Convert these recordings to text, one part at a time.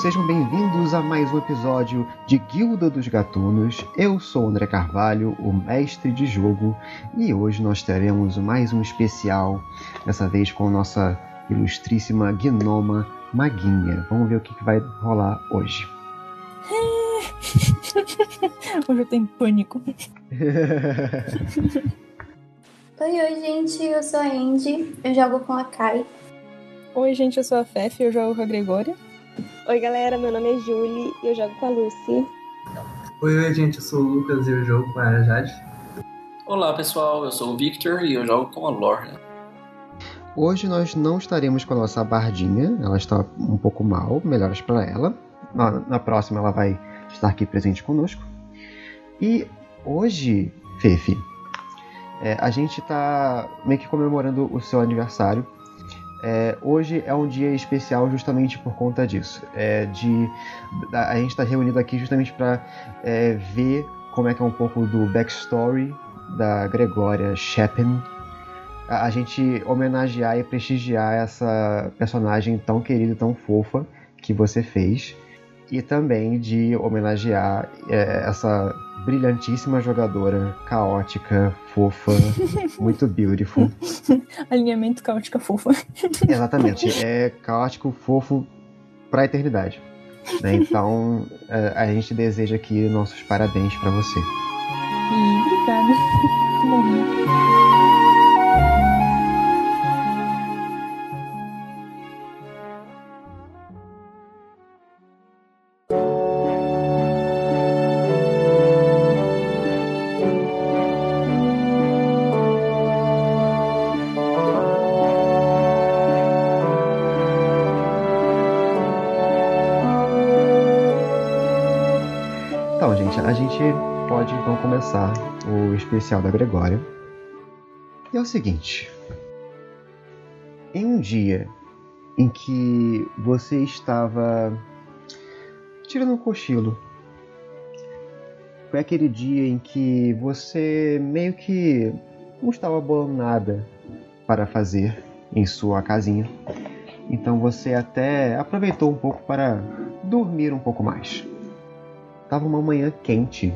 sejam bem-vindos a mais um episódio de Guilda dos Gatunos. Eu sou André Carvalho, o mestre de jogo, e hoje nós teremos mais um especial, dessa vez com nossa ilustríssima gnoma Maguinha. Vamos ver o que, que vai rolar hoje. hoje eu tenho pânico. oi, oi, gente, eu sou a Andy, eu jogo com a Kai. Oi, gente, eu sou a Fef e eu jogo com a Gregória. Oi, galera, meu nome é Julie e eu jogo com a Lucy. Oi, oi, gente, eu sou o Lucas e eu jogo com a Jade. Olá, pessoal, eu sou o Victor e eu jogo com a Lorna. Hoje nós não estaremos com a nossa bardinha, ela está um pouco mal, melhoras para ela. Na, na, próxima ela vai estar aqui presente conosco. E hoje, Fefe, é, a gente está meio que comemorando o seu aniversário é, hoje é um dia especial justamente por conta disso. É, de, a, gente está reunido aqui justamente para é, ver como é que é um pouco do backstory da Gregória Shepin. A, a, gente homenagear e prestigiar essa personagem tão querida, tão fofa que você fez. E também de homenagear é, essa brilhantíssima jogadora, caótica, fofa, muito beautiful. Alinhamento caótica fofa. Exatamente, é caótico, fofo pra eternidade. Né? Então, é, a gente deseja aqui nossos parabéns para você. E obrigada. Bom. Começar o especial da Gregória. E é o seguinte: em um dia em que você estava tirando um cochilo, foi aquele dia em que você meio que não estava bolando nada para fazer em sua casinha. Então você até aproveitou um pouco para dormir um pouco mais. Tava uma manhã quente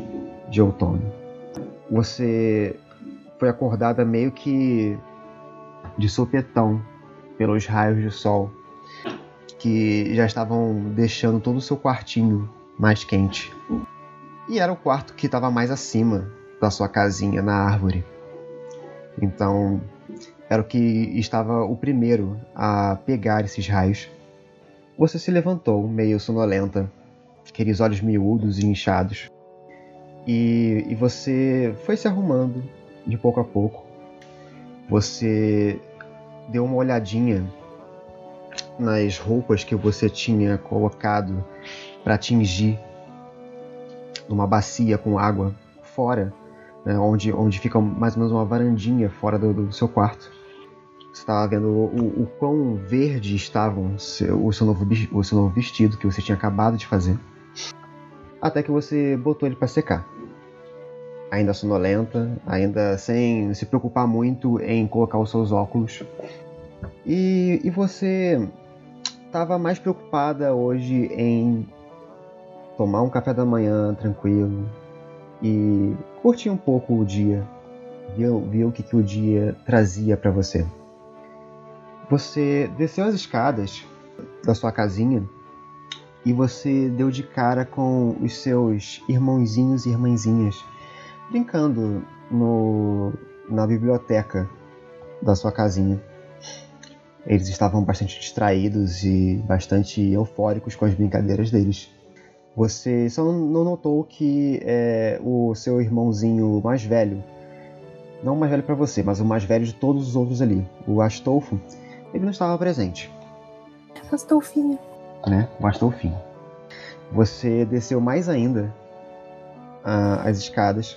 de outono. Você foi acordada meio que de sopetão pelos raios de sol que já estavam deixando todo o seu quartinho mais quente. E era o quarto que estava mais acima da sua casinha na árvore. Então, era o que estava o primeiro a pegar esses raios. Você se levantou, meio sonolenta, aqueles olhos miúdos e inchados. E, e você foi se arrumando de pouco a pouco. Você deu uma olhadinha nas roupas que você tinha colocado para tingir numa bacia com água fora, né, onde, onde fica mais ou menos uma varandinha fora do, do seu quarto. Você estava vendo o, o, quão verde estava o seu, o, seu novo, o seu novo vestido que você tinha acabado de fazer até que você botou ele para secar. Ainda sonolenta, ainda sem se preocupar muito em colocar os seus óculos. E, e você estava mais preocupada hoje em tomar um café da manhã tranquilo e curtir um pouco o dia, ver, ver o que, que o dia trazia para você. Você desceu as escadas da sua casinha e você deu de cara com os seus irmãozinhos e irmãzinhas brincando no, na biblioteca da sua casinha. Eles estavam bastante distraídos e bastante eufóricos com as brincadeiras deles. Você só não notou que é, o seu irmãozinho mais velho, não o mais velho para você, mas o mais velho de todos os outros ali, o Astolfo, ele não estava presente. Astolfinho né? O Astolfinho. Você desceu mais ainda uh, as escadas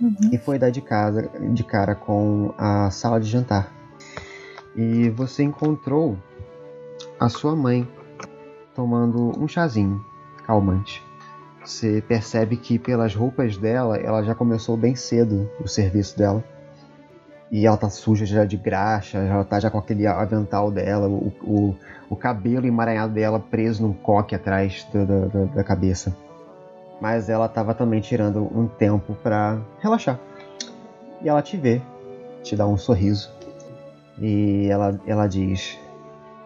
uhum. e foi dar de casa de cara com a sala de jantar. E você encontrou a sua mãe tomando um chazinho calmante. Você percebe que pelas roupas dela, ela já começou bem cedo o serviço dela. E ela tá suja já de graxa, ela tá já com aquele avental dela, o, o, o cabelo emaranhado dela preso num coque atrás da, da, da cabeça. Mas ela tava também tirando um tempo para relaxar. E ela te vê, te dá um sorriso. E ela, ela diz: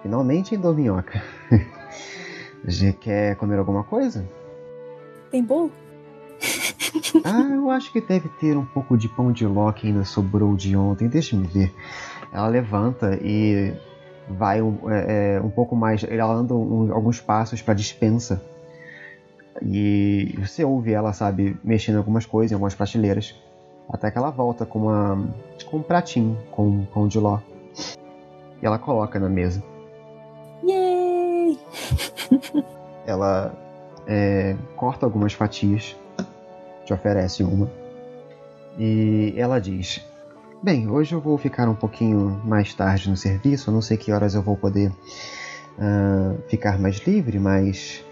Finalmente, hein, Dorminhoca? Você quer comer alguma coisa? Tem bolo? Ah, eu acho que deve ter um pouco de pão de ló que ainda sobrou de ontem. Deixa-me ver. Ela levanta e vai um, é, é, um pouco mais. Ela anda um, alguns passos para dispensa. E você ouve ela, sabe, mexendo em algumas coisas, em algumas prateleiras. Até que ela volta com, uma, com um pratinho com pão de ló. E ela coloca na mesa. Yay! Ela é, corta algumas fatias, te oferece uma. E ela diz: Bem, hoje eu vou ficar um pouquinho mais tarde no serviço, não sei que horas eu vou poder uh, ficar mais livre, mas.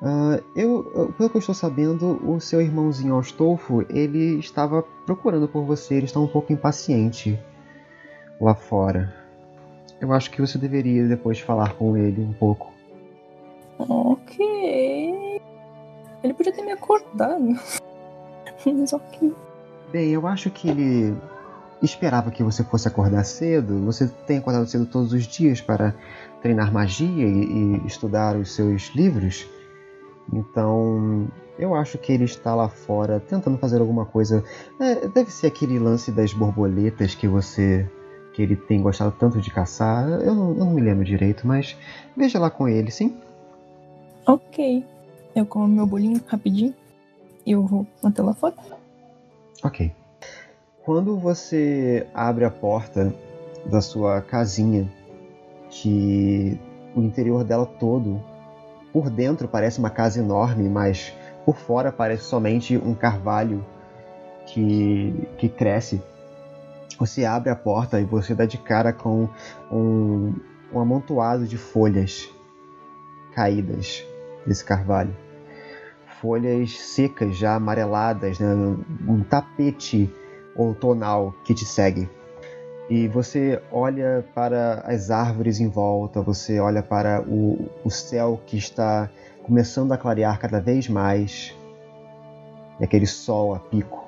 Uh, eu, pelo que eu estou sabendo, o seu irmãozinho Astolfo, ele estava procurando por você, ele está um pouco impaciente lá fora. Eu acho que você deveria depois falar com ele um pouco. Ok. Ele podia ter me acordado. Mas ok. Bem, eu acho que ele esperava que você fosse acordar cedo. Você tem acordado cedo todos os dias para treinar magia e, e estudar os seus livros. Então, eu acho que ele está lá fora tentando fazer alguma coisa. É, deve ser aquele lance das borboletas que você. que ele tem gostado tanto de caçar. Eu não, eu não me lembro direito, mas veja lá com ele, sim? Ok. Eu como meu bolinho rapidinho. E eu vou até lá fora. Ok. Quando você abre a porta da sua casinha, que o interior dela todo, por dentro parece uma casa enorme, mas por fora parece somente um carvalho que, que cresce. Você abre a porta e você dá de cara com um, um amontoado de folhas caídas desse carvalho. Folhas secas, já amareladas, né? um tapete outonal que te segue. E você olha para as árvores em volta, você olha para o, o céu que está começando a clarear cada vez mais, e aquele sol a pico,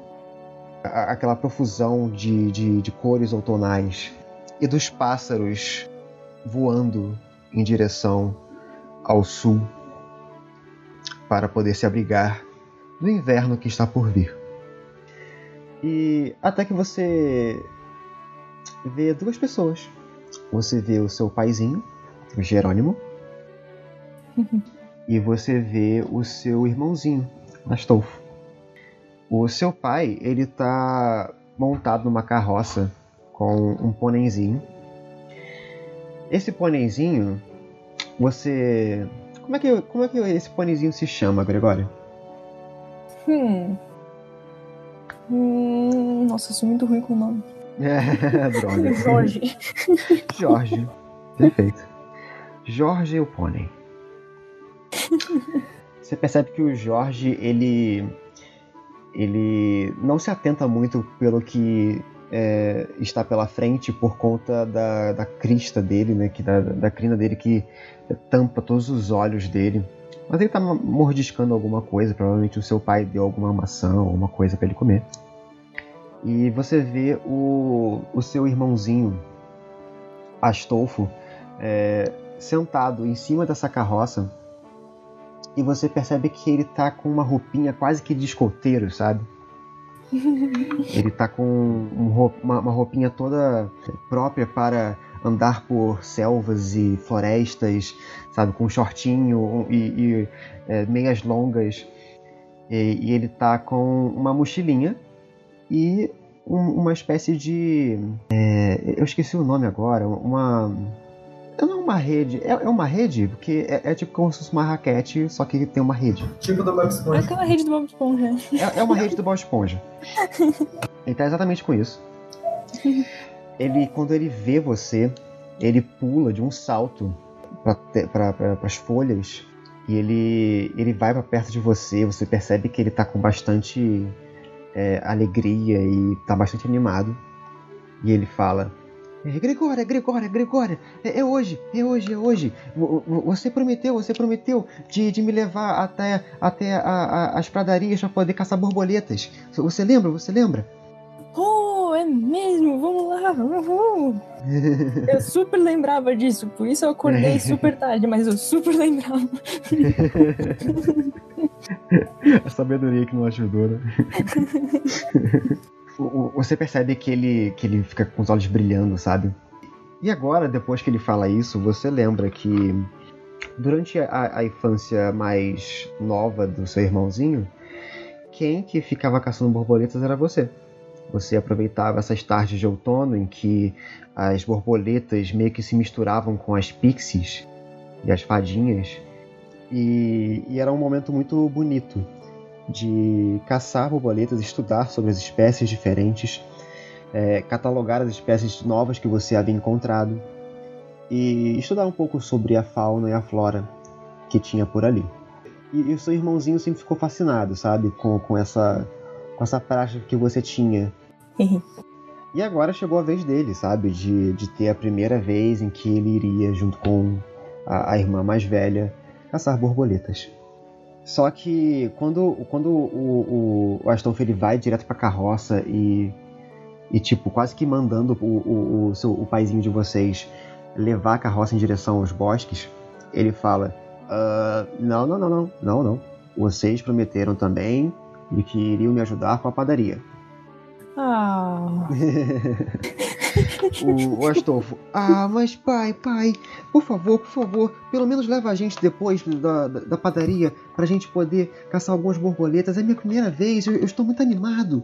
a, aquela profusão de, de, de cores outonais, e dos pássaros voando em direção ao sul para poder se abrigar do inverno que está por vir. E até que você vê duas pessoas. Você vê o seu paizinho, o Jerônimo, e você vê o seu irmãozinho, Astolfo. O seu pai, ele tá montado numa carroça com um ponenzinho. Esse ponenzinho, você como é que, como é que esse pônezinho se chama, Gregório? Hum. hum. Nossa, eu sou muito ruim com o nome. É, droga. Jorge. Jorge. Perfeito. Jorge o pônei. Você percebe que o Jorge, ele. Ele não se atenta muito pelo que é, está pela frente por conta da, da crista dele, né? Que da, da crina dele que tampa todos os olhos dele. Mas ele tá mordiscando alguma coisa, provavelmente o seu pai deu alguma maçã ou alguma coisa para ele comer. E você vê o, o seu irmãozinho, Astolfo, é, sentado em cima dessa carroça. E você percebe que ele tá com uma roupinha quase que de escoteiro, sabe? Ele tá com um, uma, uma roupinha toda própria para andar por selvas e florestas, sabe, com um shortinho e, e é, meias longas. E, e, ele tá com uma mochilinha e um, uma espécie de. É, eu esqueci o nome agora, uma. É uma rede, é, é uma rede, porque é, é, tipo como se fosse uma raquete, só que tem uma rede. Tipo do Bob É Esponja. aquela rede do Bob Esponja. É, é uma rede do Bob Esponja. Ele tá exatamente com isso. Ele, quando ele vê você, ele pula de um salto para as folhas e ele, ele vai para perto de você. Você percebe que ele tá com bastante é, alegria e tá bastante animado. E ele fala: "É, Gregória, Gregória, Gregória, é, é hoje, é hoje, é hoje. Vo- vo- Você prometeu, você prometeu de, de me levar até, até a- a- as pradarias para poder caçar borboletas. Você lembra? Você lembra? Oh, é mesmo? Vamos lá, vamos. Eu super lembrava disso, por isso eu acordei super tarde, mas eu super lembrava. A sabedoria que não ajudou, né? Você percebe que ele, que ele fica com os olhos brilhando, sabe? E agora, depois que ele fala isso, você lembra que durante a, a infância mais nova do seu irmãozinho, quem que ficava caçando borboletas era você. Você aproveitava essas tardes de outono em que as borboletas meio que se misturavam com as pixies e as fadinhas. E, e era um momento muito bonito de caçar borboletas, estudar sobre as espécies diferentes, é, catalogar as espécies novas que você havia encontrado e estudar um pouco sobre a fauna e a flora que tinha por ali. E, e o seu irmãozinho sempre ficou fascinado, sabe, com, com essa com essa prática que você tinha. E agora chegou a vez dele, sabe, de, de ter a primeira vez em que ele iria junto com a, a irmã mais velha caçar borboletas. Só que quando, quando o, o, o Astolfo ele vai direto pra carroça e, e tipo, quase que mandando o, o, o, seu, o paizinho de vocês levar a carroça em direção aos bosques, ele fala: "Ah, Não, não, não, não, não, não. Vocês prometeram também de que iriam me ajudar com a padaria. Ah, o, Astolfo, ah, mas pai, pai, por favor, por favor, pelo menos leva a gente depois da, da, da padaria pra gente poder caçar algumas borboletas. É minha primeira vez, eu, eu estou muito animado.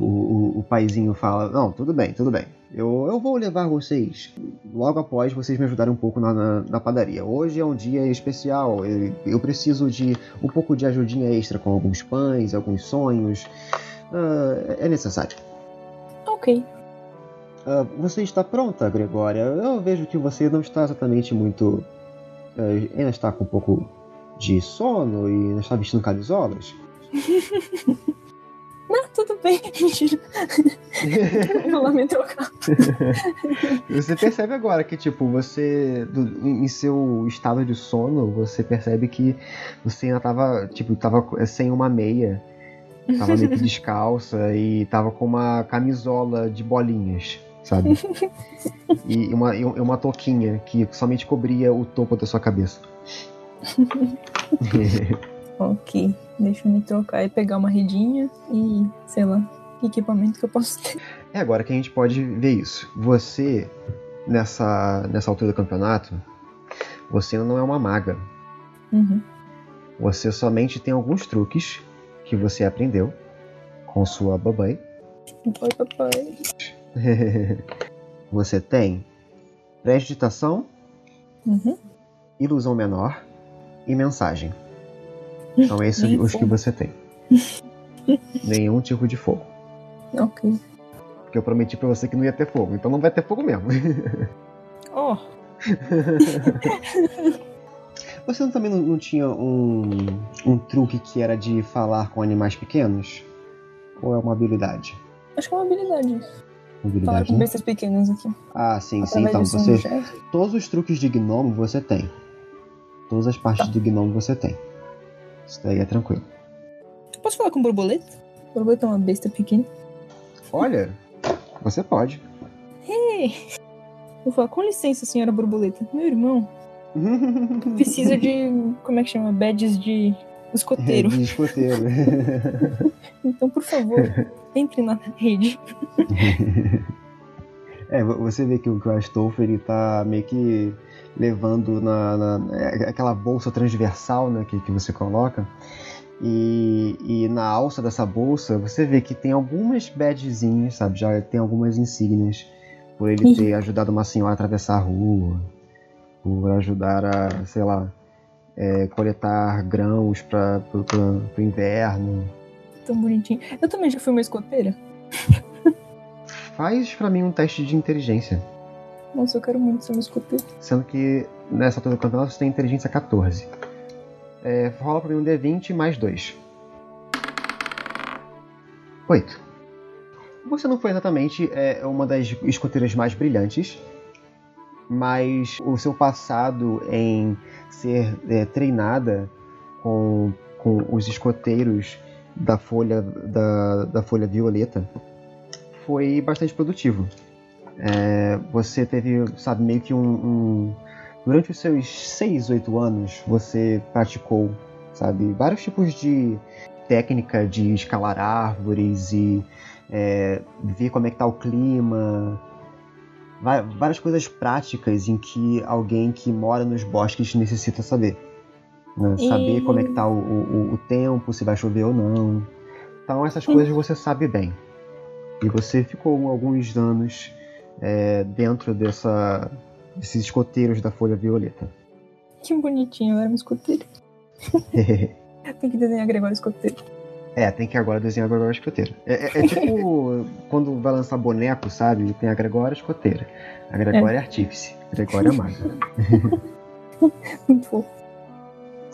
O, o, o paizinho fala, não, tudo bem, tudo bem. Eu, eu vou levar vocês logo após vocês me ajudarem um pouco na, na, na padaria. Hoje é um dia especial, eu, eu preciso de um pouco de ajudinha extra com alguns pães, alguns sonhos. Ah, é necessário. ok. Ah, você está pronta, Gregória? Eu vejo que você não está exatamente muito. eh, ainda está com um pouco de sono e ainda está vestindo camisolas. Não, tudo bem, mentira. Lá me trocar. Você percebe agora que, tipo, você. do- em seu estado de sono, você percebe que você ainda tava, tipo, tava sem uma meia. Tava meio que descalça e tava com uma camisola de bolinhas, sabe? E uma, e uma touquinha que somente cobria o topo da sua cabeça. Ok, deixa eu me trocar e pegar uma redinha e, sei lá, que equipamento que eu posso ter. É agora que a gente pode ver isso. Você, nessa, nessa altura do campeonato, você não é uma maga. Uhum. Você somente tem alguns truques que você aprendeu com sua babãe. Oi, papai. você tem prestidigitação, Uhum. ilusão menor e mensagem. São esses Nem os que fogo. você tem. Nenhum tipo de fogo. Ok. Porque eu prometi pra você que não ia ter fogo, então não vai ter fogo mesmo. Oh, Você também não, não tinha um, um truque que era de falar com animais pequenos? Ou é uma habilidade? acho que é uma habilidade. Uma Falar habilidade, com né? bestas pequenas aqui. Ah, sim, sim. Então, você, todos os truques de gnomo você tem. Todas as partes Tá. do gnomo você tem. Isso daí é tranquilo. Posso falar com borboleta? Borboleta é uma besta pequena. Olha, você pode. Ei! Vou falar, com licença, senhora borboleta. Meu irmão precisa de. Como é que chama? Badges de escoteiro. De escoteiro. Então, por favor, entre na rede. É, vo- você vê que o, Astolfo ele tá meio que levando na, na- é, aquela bolsa transversal né, que, que você coloca. E, e na alça dessa bolsa você vê que tem algumas badgezinhas, sabe? Já tem algumas insígnias por ele ter ajudado uma senhora a atravessar a rua, por ajudar a, sei lá, é, coletar grãos para o inverno. Tão bonitinho. Eu também já fui uma escoteira. Faz pra mim um teste de inteligência. Nossa, eu quero muito ser uma escoteira. Sendo que nessa altura do campeonato você tem inteligência 14. É, rola pra mim um D20 mais 2. 8. Você não foi exatamente é, uma das escoteiras mais brilhantes, mas o seu passado em ser é, treinada com, com os escoteiros da folha da, da folha violeta foi bastante produtivo. É, você teve, sabe, meio que um, um, Durante os seus 6, 8 anos, você praticou, sabe, vários tipos de técnica de escalar árvores e é, ver como é que tá o clima. Várias coisas práticas em que alguém que mora nos bosques necessita saber. Né? E... Saber como é que tá o, o, o tempo, se vai chover ou não. Então essas coisas você sabe bem. E você ficou alguns anos é, dentro dessa, desses escoteiros da folha violeta. Que bonitinho, eu era um escoteiro. tem que desenhar Gregório escoteiro. É, tem que agora desenhar Gregório escoteiro. É, é, é tipo quando vai lançar boneco, sabe? Tem a Gregória escoteira. A Gregória é, artífice. A Gregória é maga. Muito fofo.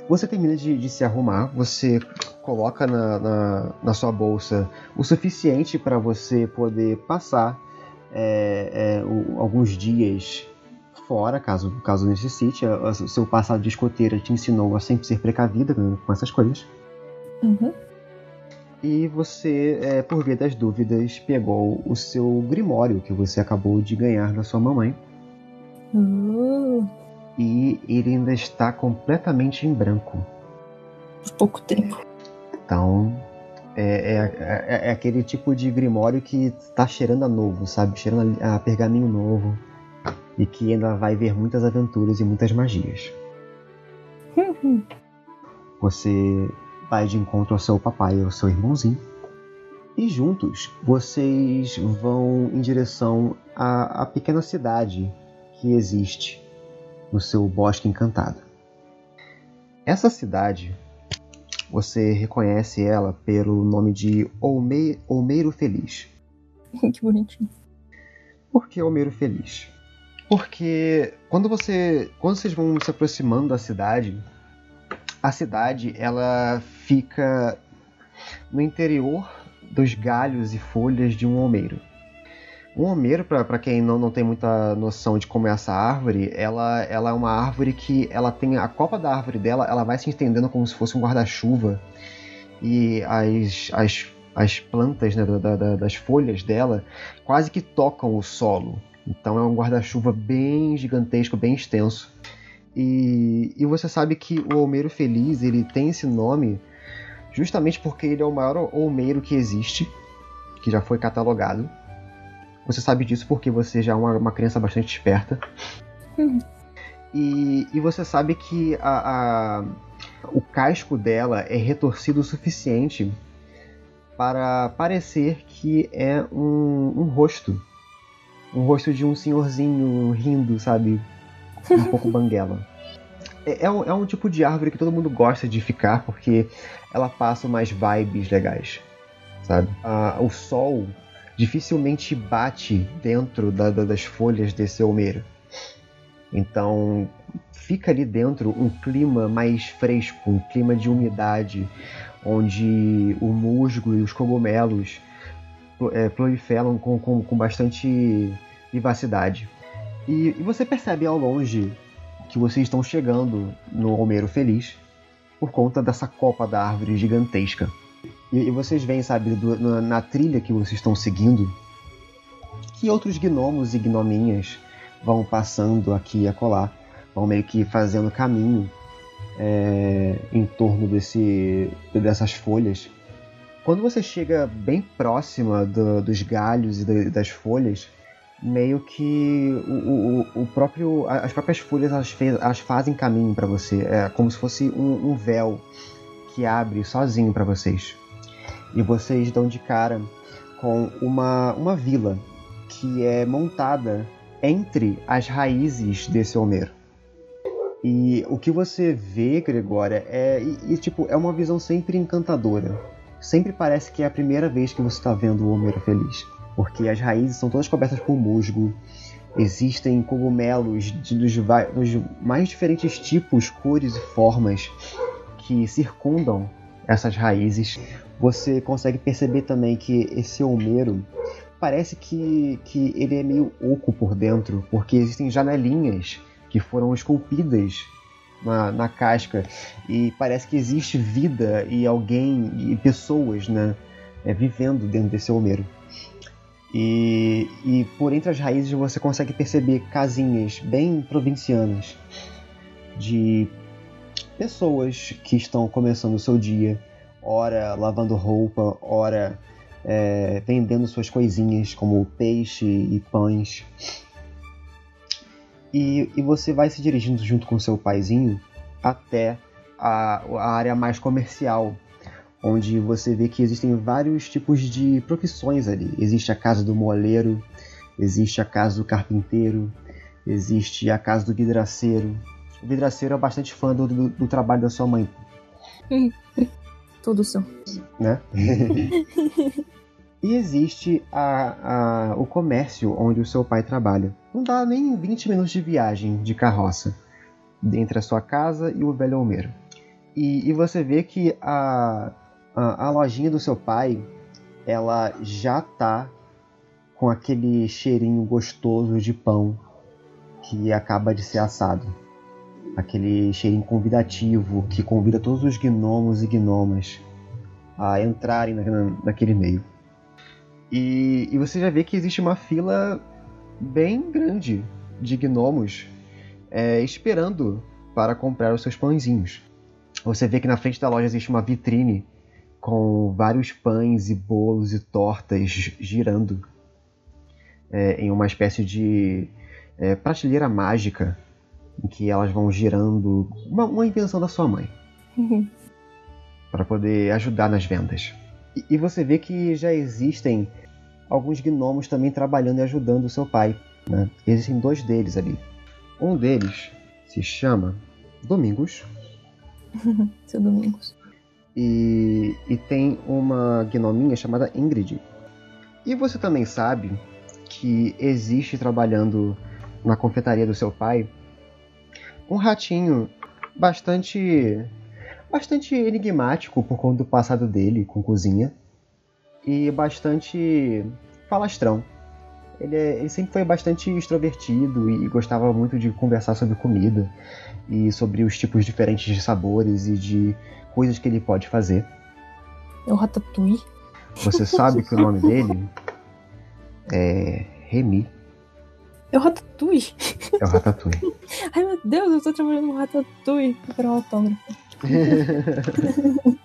Você termina de, de, se arrumar, você coloca na, na, na sua bolsa o suficiente para você poder passar é, é, o, alguns dias fora, caso, caso necessite. O seu passado de escoteira te ensinou a sempre ser precavida com essas coisas. Uhum. E você, é, por via das dúvidas, pegou o seu grimório que você acabou de ganhar da sua mamãe. Uh. E ele ainda está completamente em branco. Pouco tempo. Então, é, é, é, é, aquele tipo de grimório que tá cheirando a novo, sabe? Cheirando a, a pergaminho novo. E que ainda vai ver muitas aventuras e muitas magias. Uhum. Você vai de encontro ao seu papai e ao seu irmãozinho. E juntos vocês vão em direção à, à pequena cidade que existe no seu bosque encantado. Essa cidade, você reconhece ela pelo nome de Olme Olmeiro Feliz. que bonitinho. Por que Olmeiro Feliz? Porque quando você, quando vocês vão se aproximando da cidade, a cidade ela fica no interior dos galhos e folhas de um almeiro. Um almeiro, para quem não, não tem muita noção de como é essa árvore, ela, ela é uma árvore que ela tem a copa da árvore dela, ela vai se estendendo como se fosse um guarda-chuva e as, as, as plantas né, da, da, das folhas dela quase que tocam o solo. Então é um guarda-chuva bem gigantesco, bem extenso. E, e você sabe que o Olmeiro Feliz ele tem esse nome justamente porque ele é o maior Olmeiro que existe, que já foi catalogado. Você sabe disso porque você já é uma, uma criança bastante esperta. E, e você sabe que a, a, o casco dela é retorcido o suficiente para parecer que é um, um rosto. Um rosto de um senhorzinho rindo, sabe? Um pouco banguela. É, é, um, é um tipo de árvore que todo mundo gosta de ficar porque ela passa umas vibes legais, sabe? Ah, o sol dificilmente bate dentro da, da, das folhas desse almeiro. Então fica ali dentro um clima mais fresco, um clima de umidade, onde o musgo e os cogumelos é, proliferam com, com, com bastante vivacidade. E, e você percebe ao longe que vocês estão chegando no Homero Feliz por conta dessa copa da árvore gigantesca. E, e vocês veem, sabe, do, na, na, trilha que vocês estão seguindo, que outros gnomos e gnominhas vão passando aqui e acolá, vão meio que fazendo caminho é, em torno desse, dessas folhas. Quando você chega bem próxima do, dos galhos e das folhas, meio que o, o, o próprio as próprias folhas elas, fez, elas fazem caminho para você. É como se fosse um, um véu que abre sozinho para vocês. E vocês dão de cara com uma uma vila que é montada entre as raízes desse Homero. E o que você vê Gregória é e, e tipo é uma visão sempre encantadora. Sempre parece que é a primeira vez que você está vendo o Homero feliz porque as raízes são todas cobertas por musgo. Existem cogumelos de, dos, dos mais diferentes tipos, cores e formas que circundam essas raízes. Você consegue perceber também que esse Homero parece que, que ele é meio oco por dentro, porque existem janelinhas que foram esculpidas na, na casca e parece que existe vida e alguém e pessoas né, é, vivendo dentro desse Homero. E, e por entre as raízes você consegue perceber casinhas bem provincianas de pessoas que estão começando o seu dia, ora lavando roupa, ora é, vendendo suas coisinhas como peixe e pães. E, e você vai se dirigindo junto com seu paizinho até a, a área mais comercial onde você vê que existem vários tipos de profissões ali. Existe a casa do moleiro, existe a casa do carpinteiro, existe a casa do vidraceiro. O vidraceiro é bastante fã do, do, do trabalho da sua mãe. Todos são. Né? e existe a, a, o comércio onde o seu pai trabalha. Não dá nem 20 minutos de viagem de carroça entre a sua casa e o velho Almeiro. E, e você vê que a, a, lojinha do seu pai, ela já tá com aquele cheirinho gostoso de pão que acaba de ser assado. Aquele cheirinho convidativo que convida todos os gnomos e gnomas a entrarem na, naquele meio. E, e, você já vê que existe uma fila bem grande de gnomos é, esperando para comprar os seus pãezinhos. Você vê que na frente da loja existe uma vitrine com vários pães e bolos e tortas girando é, em uma espécie de é, prateleira mágica em que elas vão girando uma, uma invenção da sua mãe Uhum. para poder ajudar nas vendas. E, e você vê que já existem alguns gnomos também trabalhando e ajudando o seu pai. Né? Existem dois deles ali. Um deles se chama Domingos Seu Domingos. E, e tem uma gnominha chamada Ingrid. E você também sabe que existe trabalhando na confeitaria do seu pai um ratinho bastante bastante enigmático por conta do passado dele com cozinha e bastante falastrão. Ele, é- ele sempre foi bastante extrovertido e gostava muito de conversar sobre comida e sobre os tipos diferentes de sabores e de coisas que ele pode fazer. É o Ratatouille. Você sabe que o nome dele é Remy, É o Ratatouille. é o Ratatouille. Ai meu Deus, eu tô trabalhando no Ratatouille. Pegar um autógrafo.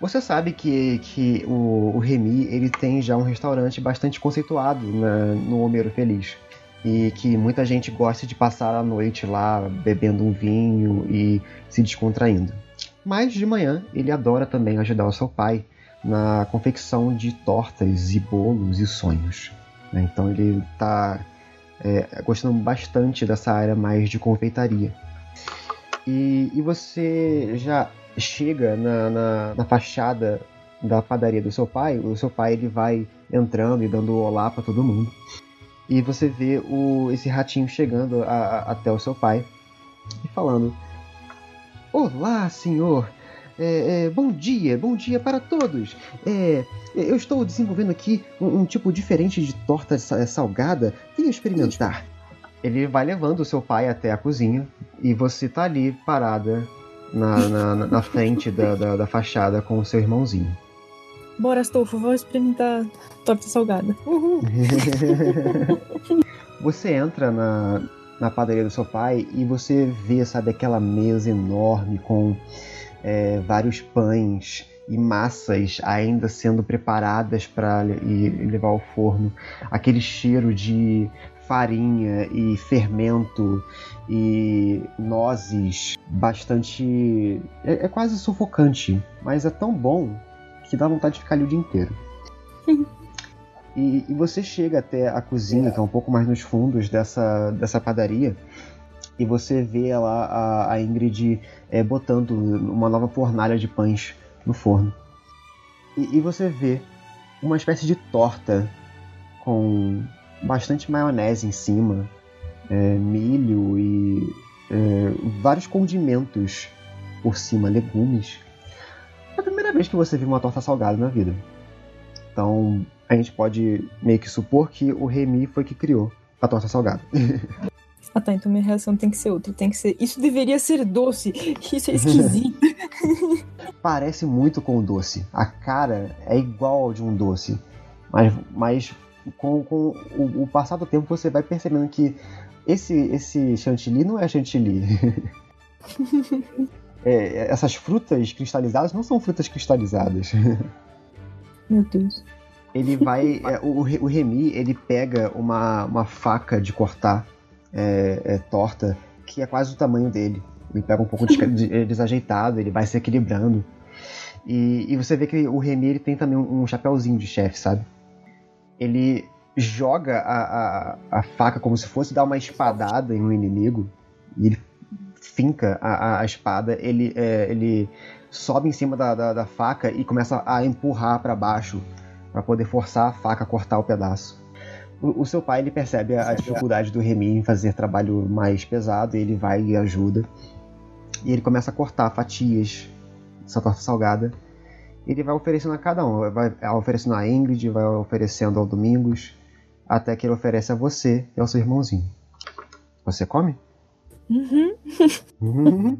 Você sabe que, que o, o Remy ele tem já um restaurante bastante conceituado na- no Homero Feliz. E que muita gente gosta de passar a noite lá bebendo um vinho e se descontraindo. Mas de manhã ele adora também ajudar o seu pai na confecção de tortas e bolos e sonhos. né? Então ele está gostando bastante dessa área mais de confeitaria. E, e você já chega na, na, na fachada da padaria do seu pai, o seu pai ele vai entrando e dando olá para todo mundo. E você vê o, esse ratinho chegando a- a- até o seu pai e falando: Olá, senhor! É, é, bom dia, bom dia para todos! É, eu estou desenvolvendo aqui um, um tipo diferente de torta sa- salgada. Venha experimentar. Ele vai levando o seu pai até a cozinha e você tá ali parada na, na, na- frente da, da, da fachada com o seu irmãozinho. Bora, Astolfo, vou experimentar torta salgada. Uhul. Você entra na, na padaria do seu pai e você vê, sabe, aquela mesa enorme com é, vários pães e massas ainda sendo preparadas para levar ao forno. Aquele cheiro de farinha e fermento e nozes bastante. É, é quase sufocante, mas é tão bom que dá vontade de ficar ali o dia inteiro. E, e você chega até a cozinha, que é um pouco mais nos fundos dessa, dessa padaria, e você vê lá a, a Ingrid é, botando uma nova fornalha de pães no forno. E, e você vê uma espécie de torta com bastante maionese em cima, é, milho e é, vários condimentos por cima, legumes. É a primeira vez que você viu uma torta salgada na vida. Então, a gente pode meio que supor que o Remy foi que criou a torta salgada. Ah tá, então minha reação tem que ser outra. Tem que ser. Isso deveria ser doce. Isso é esquisito. Parece muito com o doce. A cara é igual ao de um doce. Mas, mas com, com o, o passar do tempo você vai percebendo que esse, esse chantilly não é chantilly. é, essas frutas cristalizadas não são frutas cristalizadas. Meu Deus. Ele vai. É, o, o Remy, ele pega uma, uma faca de cortar é, é, torta, que é quase o tamanho dele. Ele pega um pouco é, desajeitado, ele vai se equilibrando. E, e, você vê que o Remy ele tem também um, um chapéuzinho de chefe, sabe? Ele joga a, a, a, faca como se fosse dar uma espadada em um inimigo. E ele finca a, a espada, ele, é, ele sobe em cima da, da, da, faca e começa a empurrar para baixo para poder forçar a faca a cortar o pedaço o, o seu pai ele percebe a, a dificuldade do Remy em fazer trabalho mais pesado, e ele vai e ajuda. E ele começa a cortar fatias dessa torta salgada. Ele vai oferecendo a cada um, vai oferecendo a Ingrid, vai oferecendo ao Domingos, até que ele oferece a você e ao seu irmãozinho. Você come? Uhum. uhum.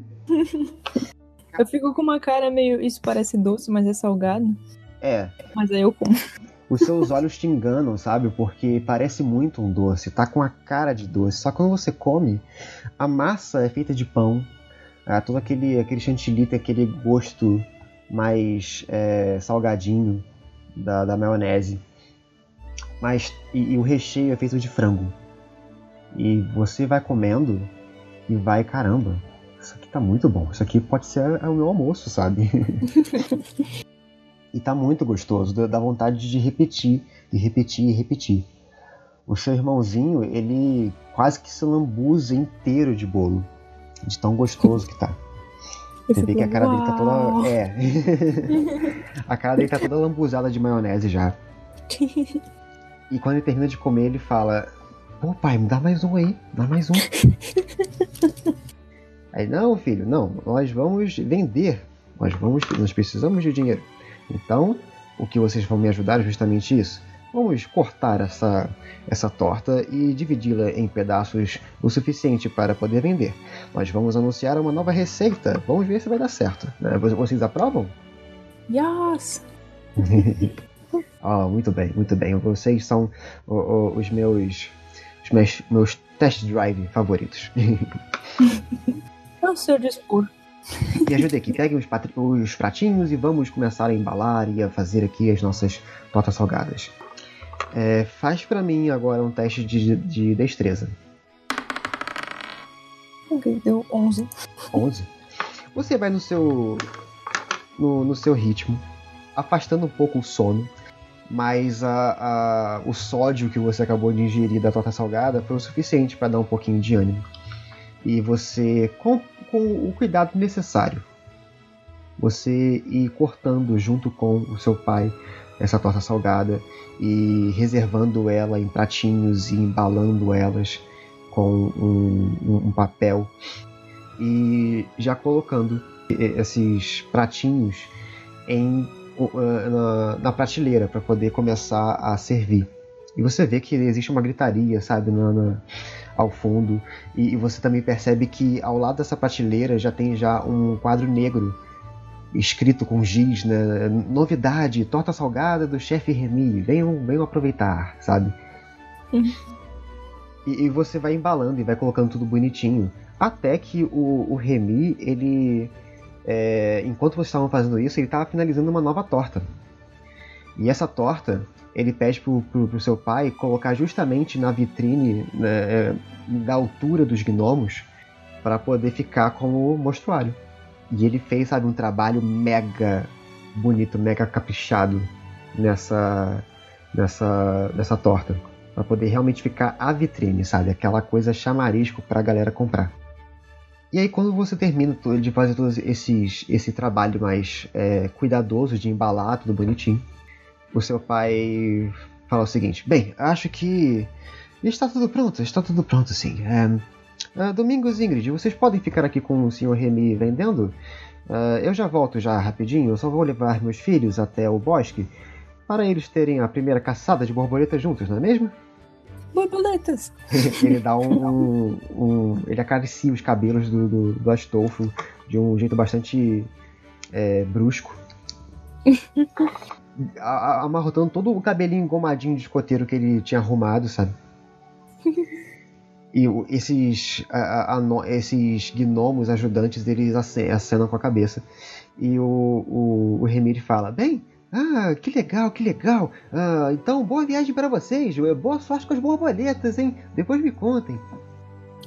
eu fico com uma cara meio. Isso parece doce, mas é salgado. É. Mas aí eu como os seus olhos te enganam, sabe? Porque parece muito um doce, tá com a cara de doce. Só que quando você come, a massa é feita de pão, é, todo aquele, aquele chantilly tem aquele gosto mais é, salgadinho da, da maionese. Mas, e, e o recheio é feito de frango. E você vai comendo e vai, caramba, isso aqui tá muito bom. Isso aqui pode ser o meu almoço, sabe? E tá muito gostoso, dá vontade de repetir, e repetir e repetir. O seu irmãozinho, ele quase que se lambuza inteiro de bolo, de tão gostoso que tá. Você vê que a cara dele tá toda. É. a cara dele tá toda lambuzada de maionese já. E quando ele termina de comer, ele fala: Pô, pai, me dá mais um aí, dá mais um. aí, não, filho, não, nós vamos vender. Nós vamos. Nós precisamos de dinheiro. Então, o que vocês vão me ajudar é justamente isso. Vamos cortar essa, essa torta e dividi-la em pedaços o suficiente para poder vender. Nós vamos anunciar uma nova receita. Vamos ver se vai dar certo. Né? Vocês aprovam? Yes! oh, muito bem, muito bem. Vocês são os meus os meus, meus test drive favoritos. É o seu dispor. Me ajude aqui, pegue os, os, pratinhos e vamos começar a embalar e a fazer aqui as nossas tortas salgadas. É, faz para mim agora um teste de, de destreza. Ok, deu 11. 11? Você vai no seu, no, no seu ritmo, afastando um pouco o sono, mas a, a, o sódio que você acabou de ingerir da torta salgada foi o suficiente para dar um pouquinho de ânimo. E você, com com o cuidado necessário. Você ir cortando junto com o seu pai essa torta salgada e reservando ela em pratinhos e embalando elas com um, um, papel e já colocando esses pratinhos em, na, na prateleira para poder começar a servir. E você vê que existe uma gritaria, sabe, na, na ao fundo. E, e, você também percebe que ao lado dessa prateleira já tem já um quadro negro escrito com giz, né? Novidade, torta salgada do chefe Remy, venham, venham aproveitar, sabe? E, e, você vai embalando e vai colocando tudo bonitinho. Até que o, o Remy, ele. É, enquanto vocês estavam fazendo isso, ele estava finalizando uma nova torta. E essa torta, ele pede pro, pro, pro, seu pai colocar justamente na vitrine né, é, da altura dos gnomos para poder ficar como mostruário. E ele fez, sabe, um trabalho mega bonito, mega caprichado nessa nessa nessa torta, para poder realmente ficar a vitrine, sabe, aquela coisa chamarisco para a galera comprar. E aí quando você termina de fazer todo esses esse trabalho mais é, cuidadoso de embalar tudo bonitinho, o seu pai fala o seguinte: Bem, acho que está tudo pronto, está tudo pronto sim. É, Uh, Domingos e Ingrid, vocês podem ficar aqui com o Sr. Remy vendendo? Uh, eu já volto já rapidinho, eu só vou levar meus filhos até o bosque para eles terem a primeira caçada de borboletas juntos, não é mesmo? Borboletas! ele dá um, um, Ele acaricia os cabelos do, do, do Astolfo de um jeito bastante é, brusco. amarrotando todo o cabelinho engomadinho de escoteiro que ele tinha arrumado, sabe? E esses, a, a, a, esses gnomos ajudantes, eles acenam com a cabeça. E o, o, o Remir fala: Bem, ah, que legal, que legal. Ah, então, boa viagem para vocês. Boa sorte com as borboletas, hein? Depois me contem.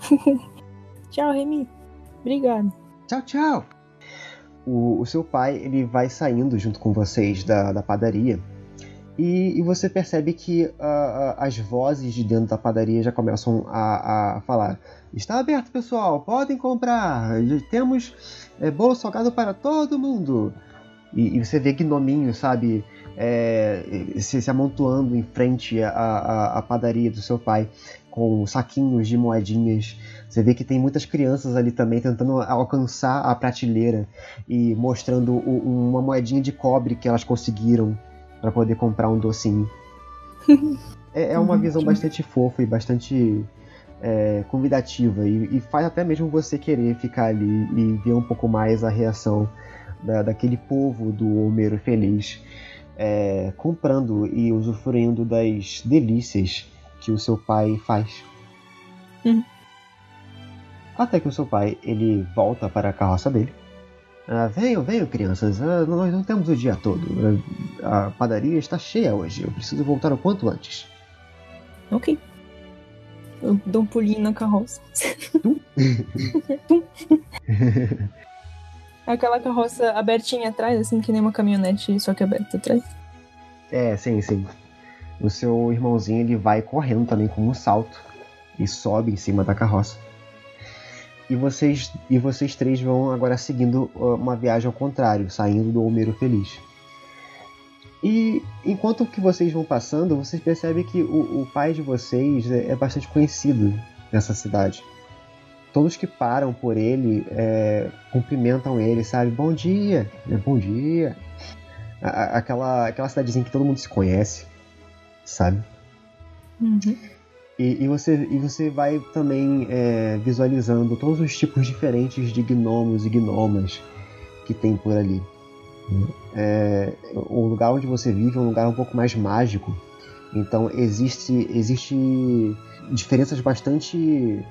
tchau, Remy. Obrigado. Tchau, tchau. O, o, seu pai ele vai saindo junto com vocês da, da padaria e, e você percebe que uh, uh, as vozes de dentro da padaria já começam a, a falar: Está aberto, pessoal, podem comprar, temos é, bolo salgado para todo mundo. E, e você vê gnominho, sabe, é, se, se, amontoando em frente à, à, à, padaria do seu pai, com saquinhos de moedinhas. Você vê que tem muitas crianças ali também tentando alcançar a prateleira e mostrando o, uma moedinha de cobre que elas conseguiram para poder comprar um docinho. é, é, uma visão bastante fofa e bastante é, convidativa e, e, faz até mesmo você querer ficar ali e ver um pouco mais a reação da, daquele povo do Homero feliz, é, comprando e usufruindo das delícias que o seu pai faz. Uhum. Até que o seu pai ele volta para a carroça dele. Ah, venham, venham, crianças. Ah, nós não temos o dia todo. A padaria está cheia hoje. Eu preciso voltar o quanto antes. Ok. Eu dou um pulinho na carroça. Aquela carroça abertinha atrás, assim, que nem uma caminhonete, só que aberta atrás. É, sim, sim. O seu irmãozinho ele vai correndo também com um salto e sobe em cima da carroça. E vocês, e vocês três vão agora seguindo uh, uma viagem ao contrário, saindo do Homero Feliz. E enquanto que vocês vão passando, vocês percebem que o, o pai de vocês é, é bastante conhecido nessa cidade todos que param por ele é, cumprimentam ele, sabe? Bom dia, é, bom dia. aquela, aquela cidadezinha que todo mundo se conhece, sabe? Uhum. E, e, você, e você vai também é, visualizando todos os tipos diferentes de gnomos e gnomas que tem por ali. É, o lugar onde você vive é um lugar um pouco mais mágico. Então existe, existe diferenças bastante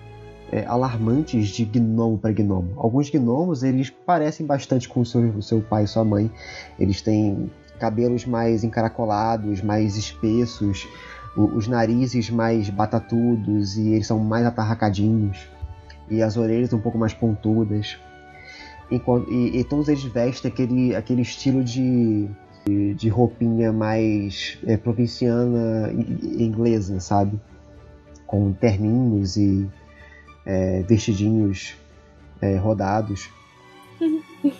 é, alarmantes de gnomo para gnomo. Alguns gnomos eles parecem bastante com seu, seu pai e sua mãe. Eles têm cabelos mais encaracolados, mais espessos, os narizes mais batatudos e eles são mais atarracadinhos e as orelhas um pouco mais pontudas. Enquanto, e, e todos eles vestem aquele, aquele estilo de, de, de roupinha mais é, provinciana inglesa, sabe? Com terninhos e é, vestidinhos é, rodados. em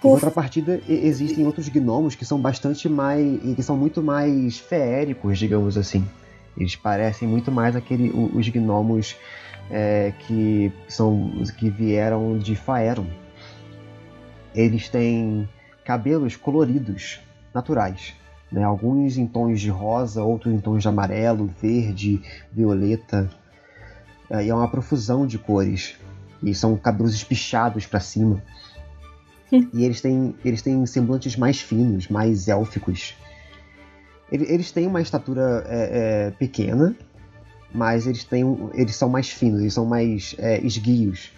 contrapartida, existem outros gnomos que são bastante mais. que são muito mais feéricos, digamos assim. Eles parecem muito mais aquele, os gnomos é, que são que vieram de Faeron. Eles têm cabelos coloridos, naturais. Né? Alguns em tons de rosa, outros em tons de amarelo, verde, violeta. É, e é uma profusão de cores. E são cabelos espichados para cima. e eles têm, eles têm semblantes mais finos, mais élficos. Eles têm uma estatura é, é, pequena, mas eles, têm, eles são mais finos, eles são mais é, esguios.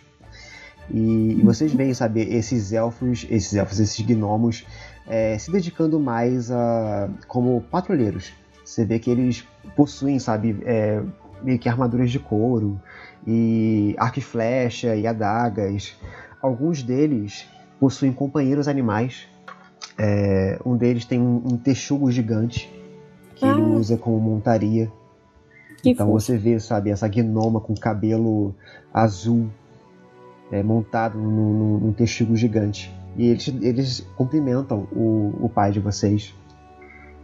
E, e, vocês veem, sabe, esses elfos, esses elfos, esses gnomos é, se dedicando mais a como patrulheiros. Você vê que eles possuem, sabe, é, meio que armaduras de couro, e arco e flecha, e adagas. Alguns deles possuem companheiros animais. É, um deles tem um, um texugo gigante que ah. ele usa como montaria. Que então fofo. você vê, sabe, essa gnoma com cabelo azul é, montado num, num texugo gigante. E eles, eles cumprimentam o, o pai de vocês.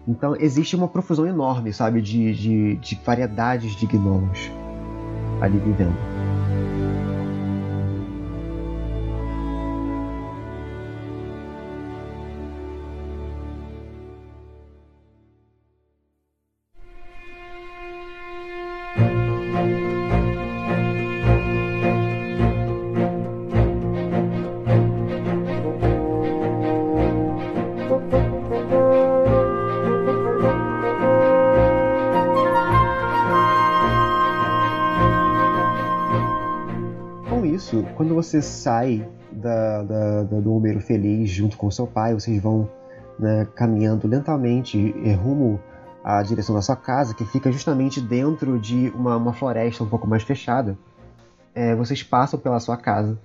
Então existe uma profusão enorme, sabe, de, de, de variedades de gnomos ali vivendo. Você sai da, da, da, do Bombeiro Feliz junto com seu pai, vocês vão né, caminhando lentamente rumo à direção da sua casa, que fica justamente dentro de uma, uma floresta um pouco mais fechada. É, vocês passam pela sua casa.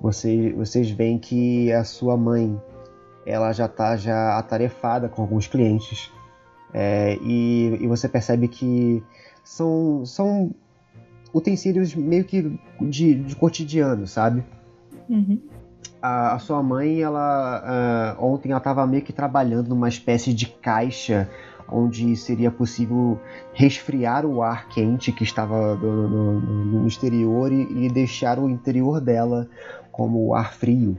Vocês, vocês veem que a sua mãe ela já está já atarefada com alguns clientes. É, e, e, você percebe que são, são utensílios meio que de, de cotidiano, sabe? Uhum. A, a, sua mãe, ela uh, ontem ela estava meio que trabalhando numa espécie de caixa onde seria possível resfriar o ar quente que estava no, no, no exterior e, e deixar o interior dela como ar frio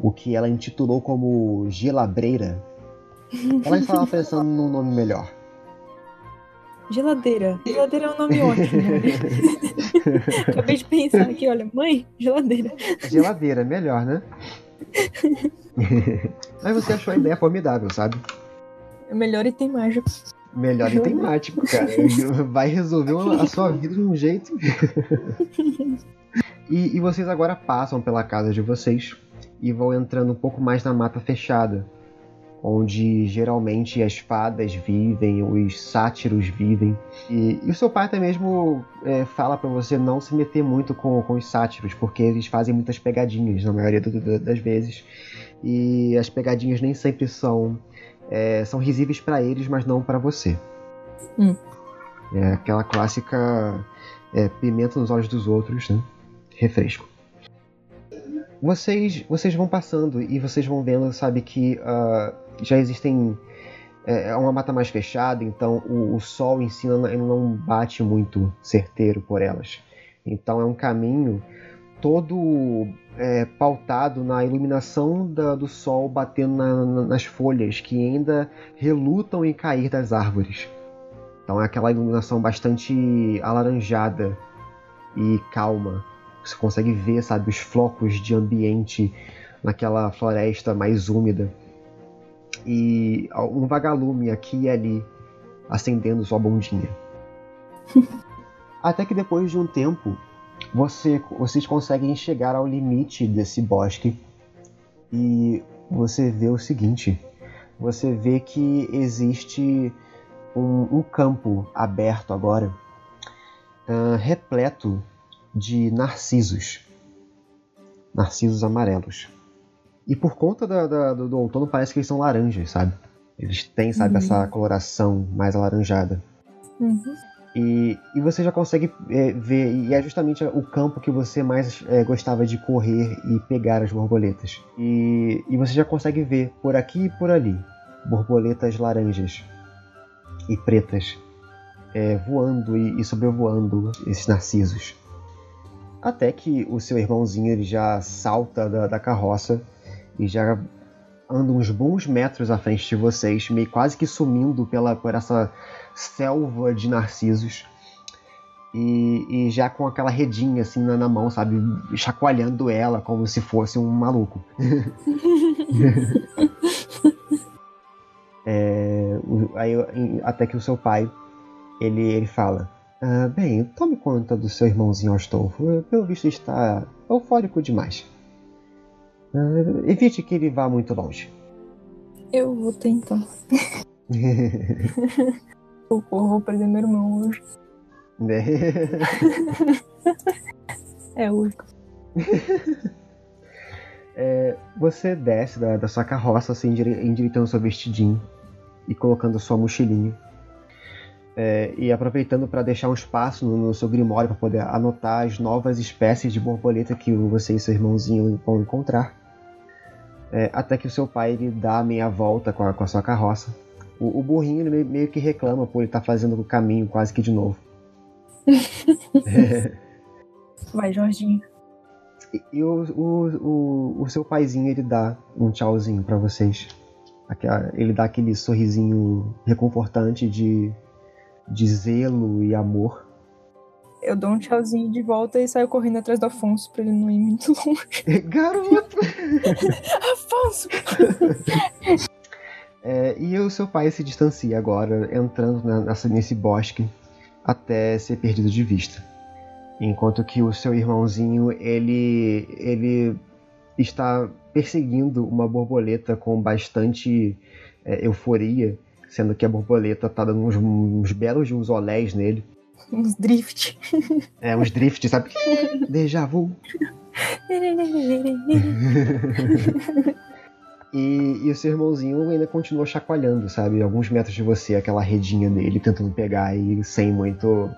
o que ela intitulou como gelabreira. Ela estava pensando num nome melhor. Geladeira. Geladeira é um nome ótimo. Acabei de pensar aqui, olha, mãe, geladeira. Geladeira, melhor, né? Mas você achou a ideia formidável, sabe? É melhor item mágico. Melhor item mágico, cara. Vai resolver a sua vida de um jeito. e, e vocês agora passam pela casa de vocês e vão entrando um pouco mais na mata fechada, onde geralmente as fadas vivem, os sátiros vivem. E, e o seu pai até mesmo é, fala para você não se meter muito com, com os sátiros, porque eles fazem muitas pegadinhas na maioria do, do, das vezes. E as pegadinhas nem sempre são, é, são risíveis para eles, mas não para você. Hum. É aquela clássica é, pimenta nos olhos dos outros, né? Refresco vocês vocês vão passando e vocês vão vendo, sabe, que uh, já existem. É, é uma mata mais fechada, então o, o sol em si não, não bate muito certeiro por elas. Então é um caminho todo é, pautado na iluminação da, do sol batendo na, na, nas folhas que ainda relutam em cair das árvores. Então é aquela iluminação bastante alaranjada e calma. Você consegue ver, sabe, os flocos de ambiente naquela floresta mais úmida. E um vagalume aqui e ali acendendo sua bundinha. Até que depois de um tempo, você, vocês conseguem chegar ao limite desse bosque e você vê o seguinte: você vê que existe um, um campo aberto agora, uh, repleto de narcisos. Narcisos amarelos. E por conta da, da, do, do, outono parece que eles são laranjas, sabe? Eles têm, sabe, uhum. essa coloração mais alaranjada. Uhum. E, e você já consegue é, ver, e é justamente o campo que você mais é, gostava de correr e pegar as borboletas. E, e você já consegue ver por aqui e por ali borboletas laranjas e pretas é, voando e, e sobrevoando esses narcisos. Até que o seu irmãozinho ele já salta da, da carroça e já anda uns bons metros à frente de vocês, meio quase que sumindo pela, por essa selva de narcisos. E, e, já com aquela redinha assim na, na, mão, sabe? Chacoalhando ela como se fosse um maluco. é, aí, até que o seu pai ele, ele fala: ah, bem, tome conta do seu irmãozinho Astolfo. Pelo visto está eufórico demais. Ah, evite que ele vá muito longe. Eu vou tentar. Eu vou perder meu irmão hoje. é hoje. É, você desce da, da, sua carroça, assim, endireitando seu vestidinho e colocando sua mochilinha é, e aproveitando para deixar um espaço no, no seu grimório para poder anotar as novas espécies de borboleta que você e seu irmãozinho vão encontrar. É, até que o seu pai ele dá a meia volta com a, com a sua carroça. O, o burrinho ele meio que reclama por ele estar tá fazendo o caminho quase que de novo. Vai, Jorginho. E, e o, o, o, o, seu paizinho ele dá um tchauzinho para vocês. Ele dá aquele sorrisinho reconfortante de de zelo e amor. Eu dou um tchauzinho de volta e saio correndo atrás do Afonso pra ele não ir muito longe. Garoto! Afonso! é, e o seu pai se distancia agora, entrando nessa, nesse bosque até ser perdido de vista. Enquanto que o seu irmãozinho, ele, ele está perseguindo uma borboleta com bastante é, euforia, sendo que a borboleta tá dando uns, uns belos uns olés nele. Uns drift. É, uns drift, sabe? Deja vu. e, e o seu irmãozinho ainda continua chacoalhando, sabe? Alguns metros de você, aquela redinha dele, tentando pegar e sem muito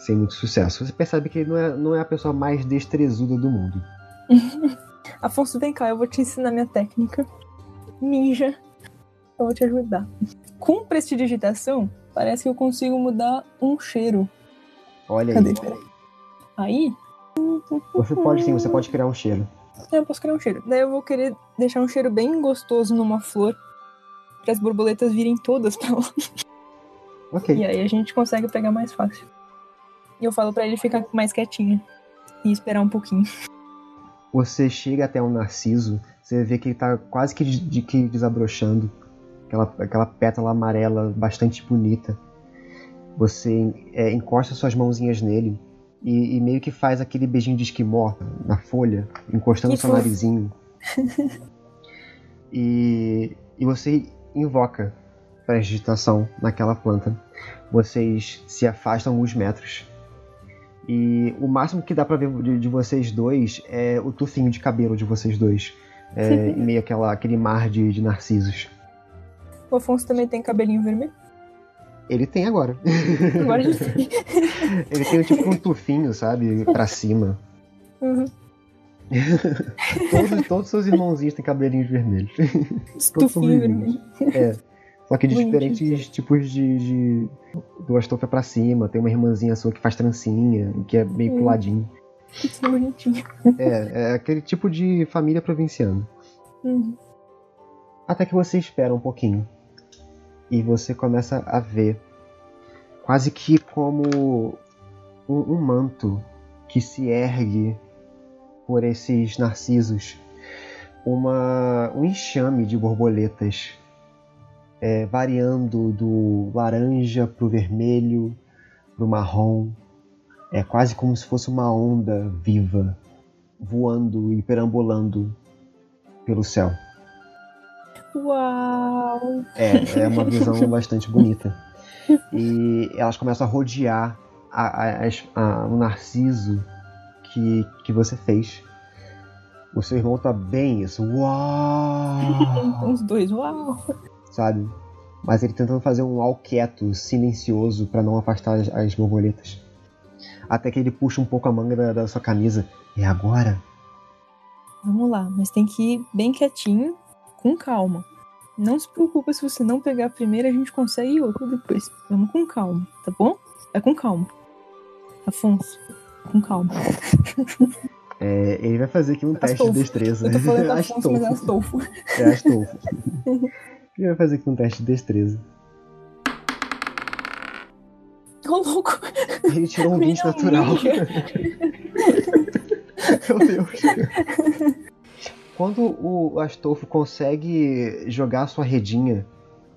sem muito sucesso. Você percebe que ele não é, não é a pessoa mais destrezuda do mundo. Afonso, vem cá, eu vou te ensinar minha técnica. Ninja. Eu vou te ajudar. Com prestidigitação, parece que eu consigo mudar um cheiro. Olha Cadê? aí. Aí. Você pode sim, você pode criar um cheiro. Eu posso criar um cheiro. Daí eu vou querer deixar um cheiro bem gostoso numa flor. Para as borboletas virem todas pra lá. Ok. E aí a gente consegue pegar mais fácil. E eu falo pra ele ficar mais quietinho. E esperar um pouquinho. Você chega até um narciso, você vê que ele tá quase que, de que desabrochando. Aquela, aquela pétala amarela bastante bonita. Você é, encosta suas mãozinhas nele e, e meio que faz aquele beijinho de esquimó na folha, encostando Que seu fofo. narizinho. e, e você invoca prestidigitação naquela planta. Vocês se afastam alguns metros. E o máximo que dá pra ver de, de vocês dois é o tufinho de cabelo de vocês dois. É, em meio àquela, àquele mar de, de narcisos. O Afonso também tem cabelinho vermelho. Ele tem agora. Agora ele tem. Ele tem tipo um tufinho, sabe? Pra cima. Uhum. Todos, todos seus irmãozinhos têm cabelinhos vermelhos. Vermelhos. vermelho. É. Só que de diferentes tipos de, de. Do Astolfo é pra cima. Tem uma irmãzinha sua que faz trancinha, que é meio Hum. puladinho. Que bonitinho. É, é aquele tipo de família provinciana. Uhum. Até que você espera um pouquinho. E você começa a ver, quase que como um, um manto que se ergue por esses narcisos, uma, um enxame de borboletas, é, variando do laranja para o vermelho, para o marrom. É quase como se fosse uma onda viva, voando e perambulando pelo céu. Uau! É, é uma visão bastante bonita. E elas começam a rodear a, a- a- o narciso que, que você fez. O seu irmão tá bem isso. Uau! Os dois, uau! Sabe? Mas ele tentando fazer um uau quieto, silencioso, pra não afastar as, as borboletas. Até que ele puxa um pouco a manga da, da sua camisa. E agora? Vamos lá, mas tem que ir bem quietinho, com calma. Não se preocupa se você não pegar a primeira, a gente consegue outra depois. Vamos com calma, tá bom? É com calma. Afonso, com calma. É, ele vai fazer aqui um teste Astolfo. de destreza. Eu tô falando Afonso, mas é Astolfo. Astolfo. É Astolfo. Ele vai fazer aqui um teste de destreza. Ô, louco! Ele tirou um 20 natural. Meu Deus. Quando o Astolfo consegue jogar a sua redinha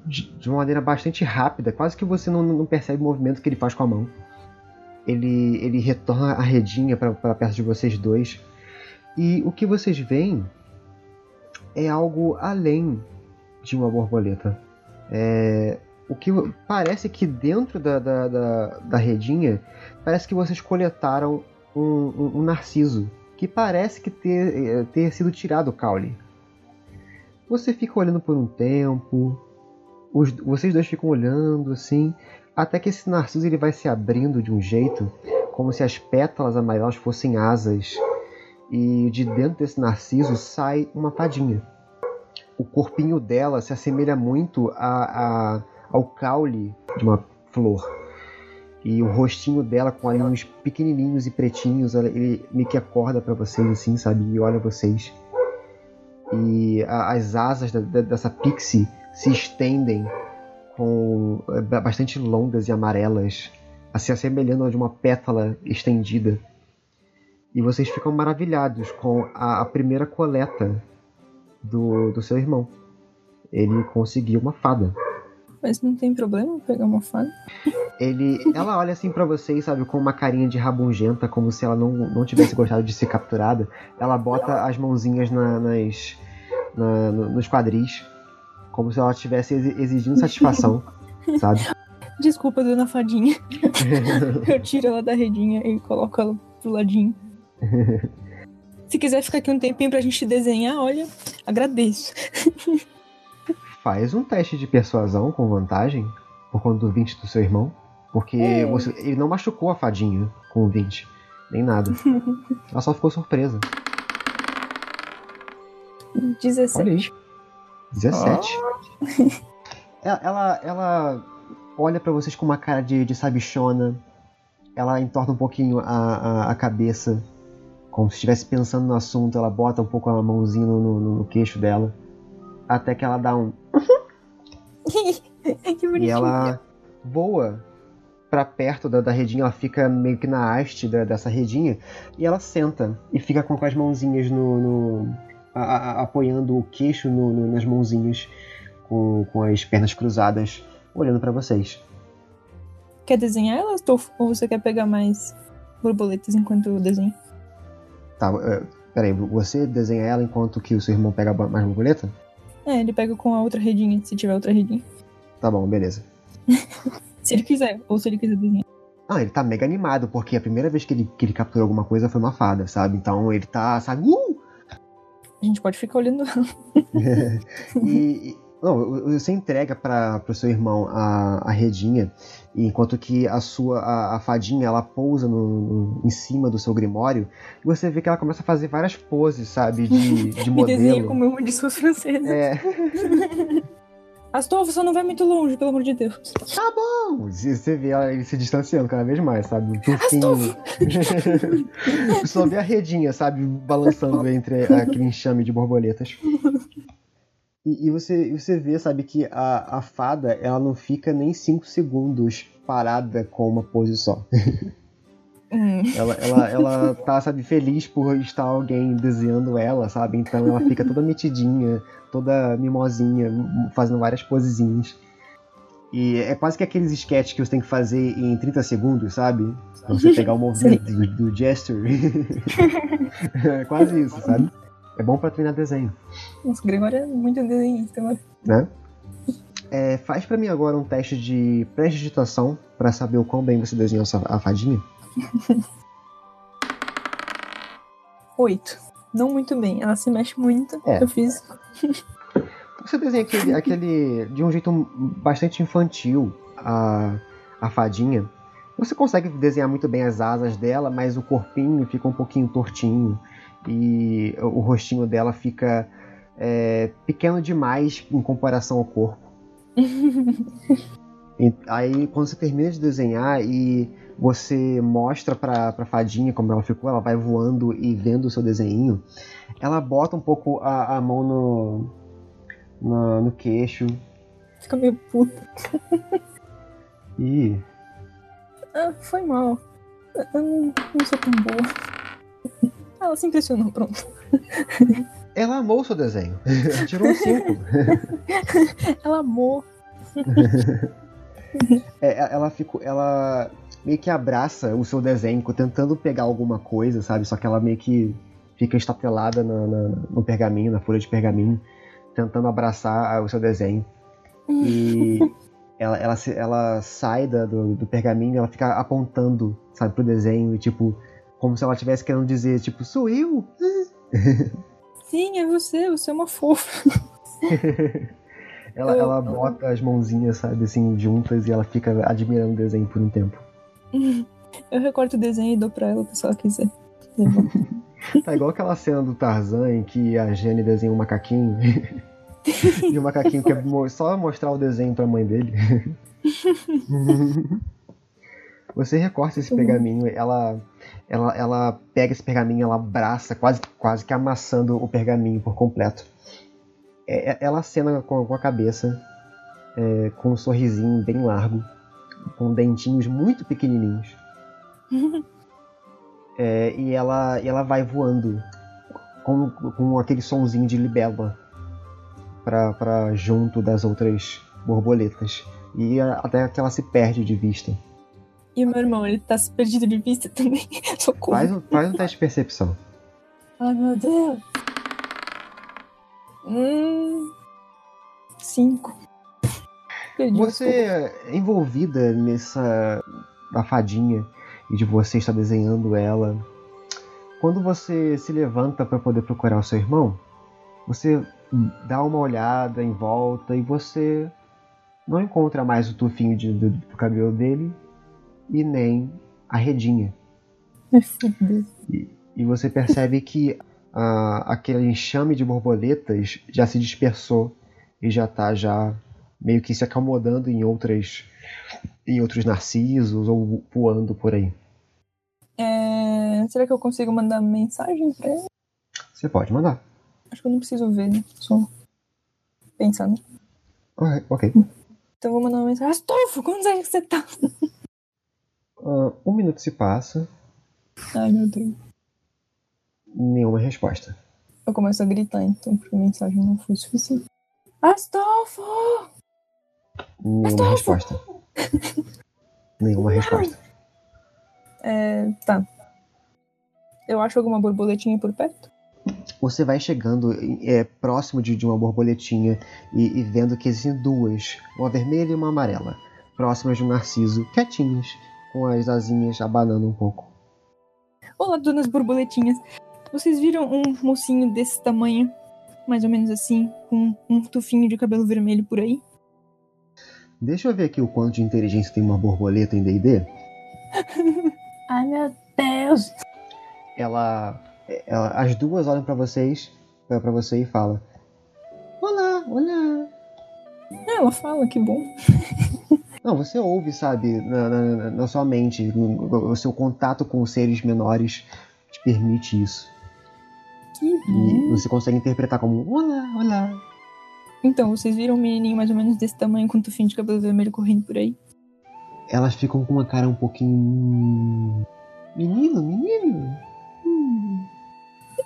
de uma maneira bastante rápida, quase que você não, não percebe o movimento que ele faz com a mão. Ele, ele retorna a redinha para perto de vocês dois. E o que vocês veem é algo além de uma borboleta. É, o que parece que dentro da, da, da, da redinha, parece que vocês coletaram um, um, um narciso que parece que ter, eh, ter sido tirado o caule. Você fica olhando por um tempo, os- vocês dois ficam olhando assim, até que esse narciso ele vai se abrindo de um jeito, como se as pétalas amarelas fossem asas, e de dentro desse narciso sai uma fadinha. O corpinho dela se assemelha muito a, a- ao caule de uma flor. E o rostinho dela com olhinhos pequenininhos e pretinhos, ele meio que acorda pra vocês assim, sabe? E olha vocês. E a- as asas da- da- dessa pixie se estendem com é, ba- bastante longas e amarelas, se assemelhando a de uma pétala estendida. E vocês ficam maravilhados com a, a primeira coleta do, do seu irmão. Ele conseguiu uma fada. Mas não tem problema pegar uma fada. Ele, ela olha assim pra vocês, sabe, com uma carinha de rabugenta, como se ela não, não tivesse gostado de ser capturada. Ela bota as mãozinhas na- nas, na- no- nos quadris, como se ela estivesse exi- exigindo satisfação, sabe? Desculpa, dona Fadinha. Eu tiro ela da redinha e coloco ela pro ladinho. Se quiser ficar aqui um tempinho pra gente desenhar, olha, agradeço. Faz um teste de persuasão com vantagem, por conta do 20 do seu irmão, porque É. você- ele não machucou a fadinha com o 20, nem nada. Ela só ficou surpresa. 17. Olha aí. 17. ela, ela, ela olha pra vocês com uma cara de, de sabichona. Ela entorta um pouquinho a, a, a cabeça, como se estivesse pensando no assunto. Ela bota um pouco a mãozinha no, no, no queixo dela. Até que ela dá um. que bonitinho. E ela voa pra perto da, da redinha. Ela fica meio que na haste da- dessa redinha. E ela senta e fica com, com as mãozinhas no. no- a- a- apoiando o queixo no- no- nas mãozinhas, com, com as pernas cruzadas, olhando pra vocês. Quer desenhar Tofo? Ou você quer pegar mais borboletas enquanto eu desenho? Tá, é, peraí, você desenha ela enquanto que o seu irmão pega mais borboleta? É, ele pega com a outra redinha, se tiver outra redinha. Tá bom, beleza. Se ele quiser, ou se ele quiser desenhar. Ah, ele tá mega animado, porque a primeira vez que ele, que ele capturou alguma coisa foi uma fada, sabe? Então ele tá, sabe? Uh! A gente pode ficar olhando e, e- não, você entrega para pro seu irmão a, a redinha, enquanto que a sua a, a fadinha ela pousa no, no- em cima do seu grimório, e você vê que ela começa a fazer várias poses, sabe, de, de E desenha modelo. como uma de suas francesas. É, Astolfo, só não vai muito longe, pelo amor de Deus. tá bom. Você você vê ela- ele se distanciando cada vez mais, sabe? Tufinho. Só vê a redinha, sabe, balançando entre aquele enxame de borboletas. E, e você, você vê, sabe, que a, a fada, ela não fica nem 5 segundos parada com uma pose só. Hum. Ela, ela, ela tá, sabe, feliz por estar alguém desenhando ela, sabe? Então ela fica toda metidinha, toda mimosinha, fazendo várias posezinhas. E é quase que aqueles sketches que você tem que fazer em 30 segundos, sabe? Pra você pegar o movimento do, do gesture. é quase isso, sabe? É bom pra treinar desenho, Nossa, o Gregório é muito desenhista, mano. né? É, faz pra mim agora um teste de prestidigitação pra saber o quão bem você desenhou a fadinha. Oito. Não muito bem. Ela se mexe muito. É. Eu fiz. Você desenha aquele, aquele de um jeito bastante infantil a, a fadinha. Você consegue desenhar muito bem as asas dela, mas o corpinho fica um pouquinho tortinho e o rostinho dela fica é, pequeno demais em comparação ao corpo. E aí, quando você termina de desenhar e você mostra pra, pra fadinha como ela ficou, ela vai voando e vendo o seu desenho, ela bota um pouco a, a mão no, no, no queixo Fica meio puta. e. Ah, foi mal. Eu não, não sou tão boa. Ela se impressionou, pronto. Ela amou o seu desenho. Ela Tirou um 5. Ela amou. É, ela ficou. Ela meio que abraça o seu desenho, tentando pegar alguma coisa, sabe? Só que ela meio que fica estatelada na- na- no pergaminho, na folha de pergaminho, tentando abraçar o seu desenho. E ela, ela, ela sai da- do, do pergaminho e ela fica apontando, sabe, pro desenho, e tipo, como se ela estivesse querendo dizer, tipo, sou eu? Sim, é você, você é uma fofa. Ela, Eu- ela bota as mãozinhas, sabe, assim, juntas e ela fica admirando o desenho por um tempo. Eu recorto o desenho e dou pra ela se ela quiser. levar. Tá igual aquela cena do Tarzan em que a Jane desenha um macaquinho. e o macaquinho quer só mostrar o desenho pra mãe dele. Você recorta esse pergaminho, ela, ela, ela pega esse pergaminho, ela abraça, quase, quase que amassando o pergaminho por completo. É- é- ela acena com, com a cabeça, é, com um sorrisinho bem largo, com dentinhos muito pequenininhos. É, e ela, e ela vai voando com, com aquele sonzinho de libélula pra, pra junto das outras borboletas. E até que ela se perde de vista. E o meu irmão, ele tá perdido de vista também. Socorro. Faz um, faz um teste de percepção. Ai, meu Deus. Hum. Cinco. Perdi Você é envolvida nessa da fadinha e de você estar desenhando ela. Quando você se levanta para poder procurar o seu irmão, você dá uma olhada em volta e você não encontra mais o tufinho de- do, do cabelo dele e nem a redinha. Ai, fudeu. E você percebe que ah, aquele enxame de borboletas já se dispersou e já tá já meio que se acomodando em outras em outros narcisos ou voando por aí. É, Será que eu consigo mandar mensagem pra ele? Você pode mandar. Acho que eu não preciso ver, né? Só pensar, né? Ok. ok. Então eu vou mandar uma mensagem. Astolfo, quantos anos você tá? Ah, um minuto se passa, Ai, meu Deus. nenhuma resposta. Eu começo a gritar, então, porque a mensagem não foi suficiente. Astolfo! Nenhuma Astolfo! resposta. nenhuma resposta. É, tá. Eu acho alguma borboletinha por perto? Você vai chegando é, próximo de, de uma borboletinha e, e vendo que existem duas, uma vermelha e uma amarela, próximas de um narciso, quietinhas, com as asinhas abanando um pouco. Olá, donas borboletinhas. Vocês viram um mocinho desse tamanho? Mais ou menos assim, com um tufinho de cabelo vermelho por aí? Deixa eu ver aqui o quanto de inteligência tem uma borboleta em D&D. Ai, meu Deus! Ela, ela- as duas olham pra vocês, pra você e fala: Olá, olá. Ah, ela fala, que bom. Não, você ouve, sabe, na, na- na sua mente, o, o seu contato com os seres menores te permite isso. Que E você consegue interpretar como olá, olá. Então, vocês viram um menininho mais ou menos desse tamanho com um tufinho de cabelo vermelho correndo por aí? Elas ficam com uma cara um pouquinho. "Hum, Menino, menino. Hum.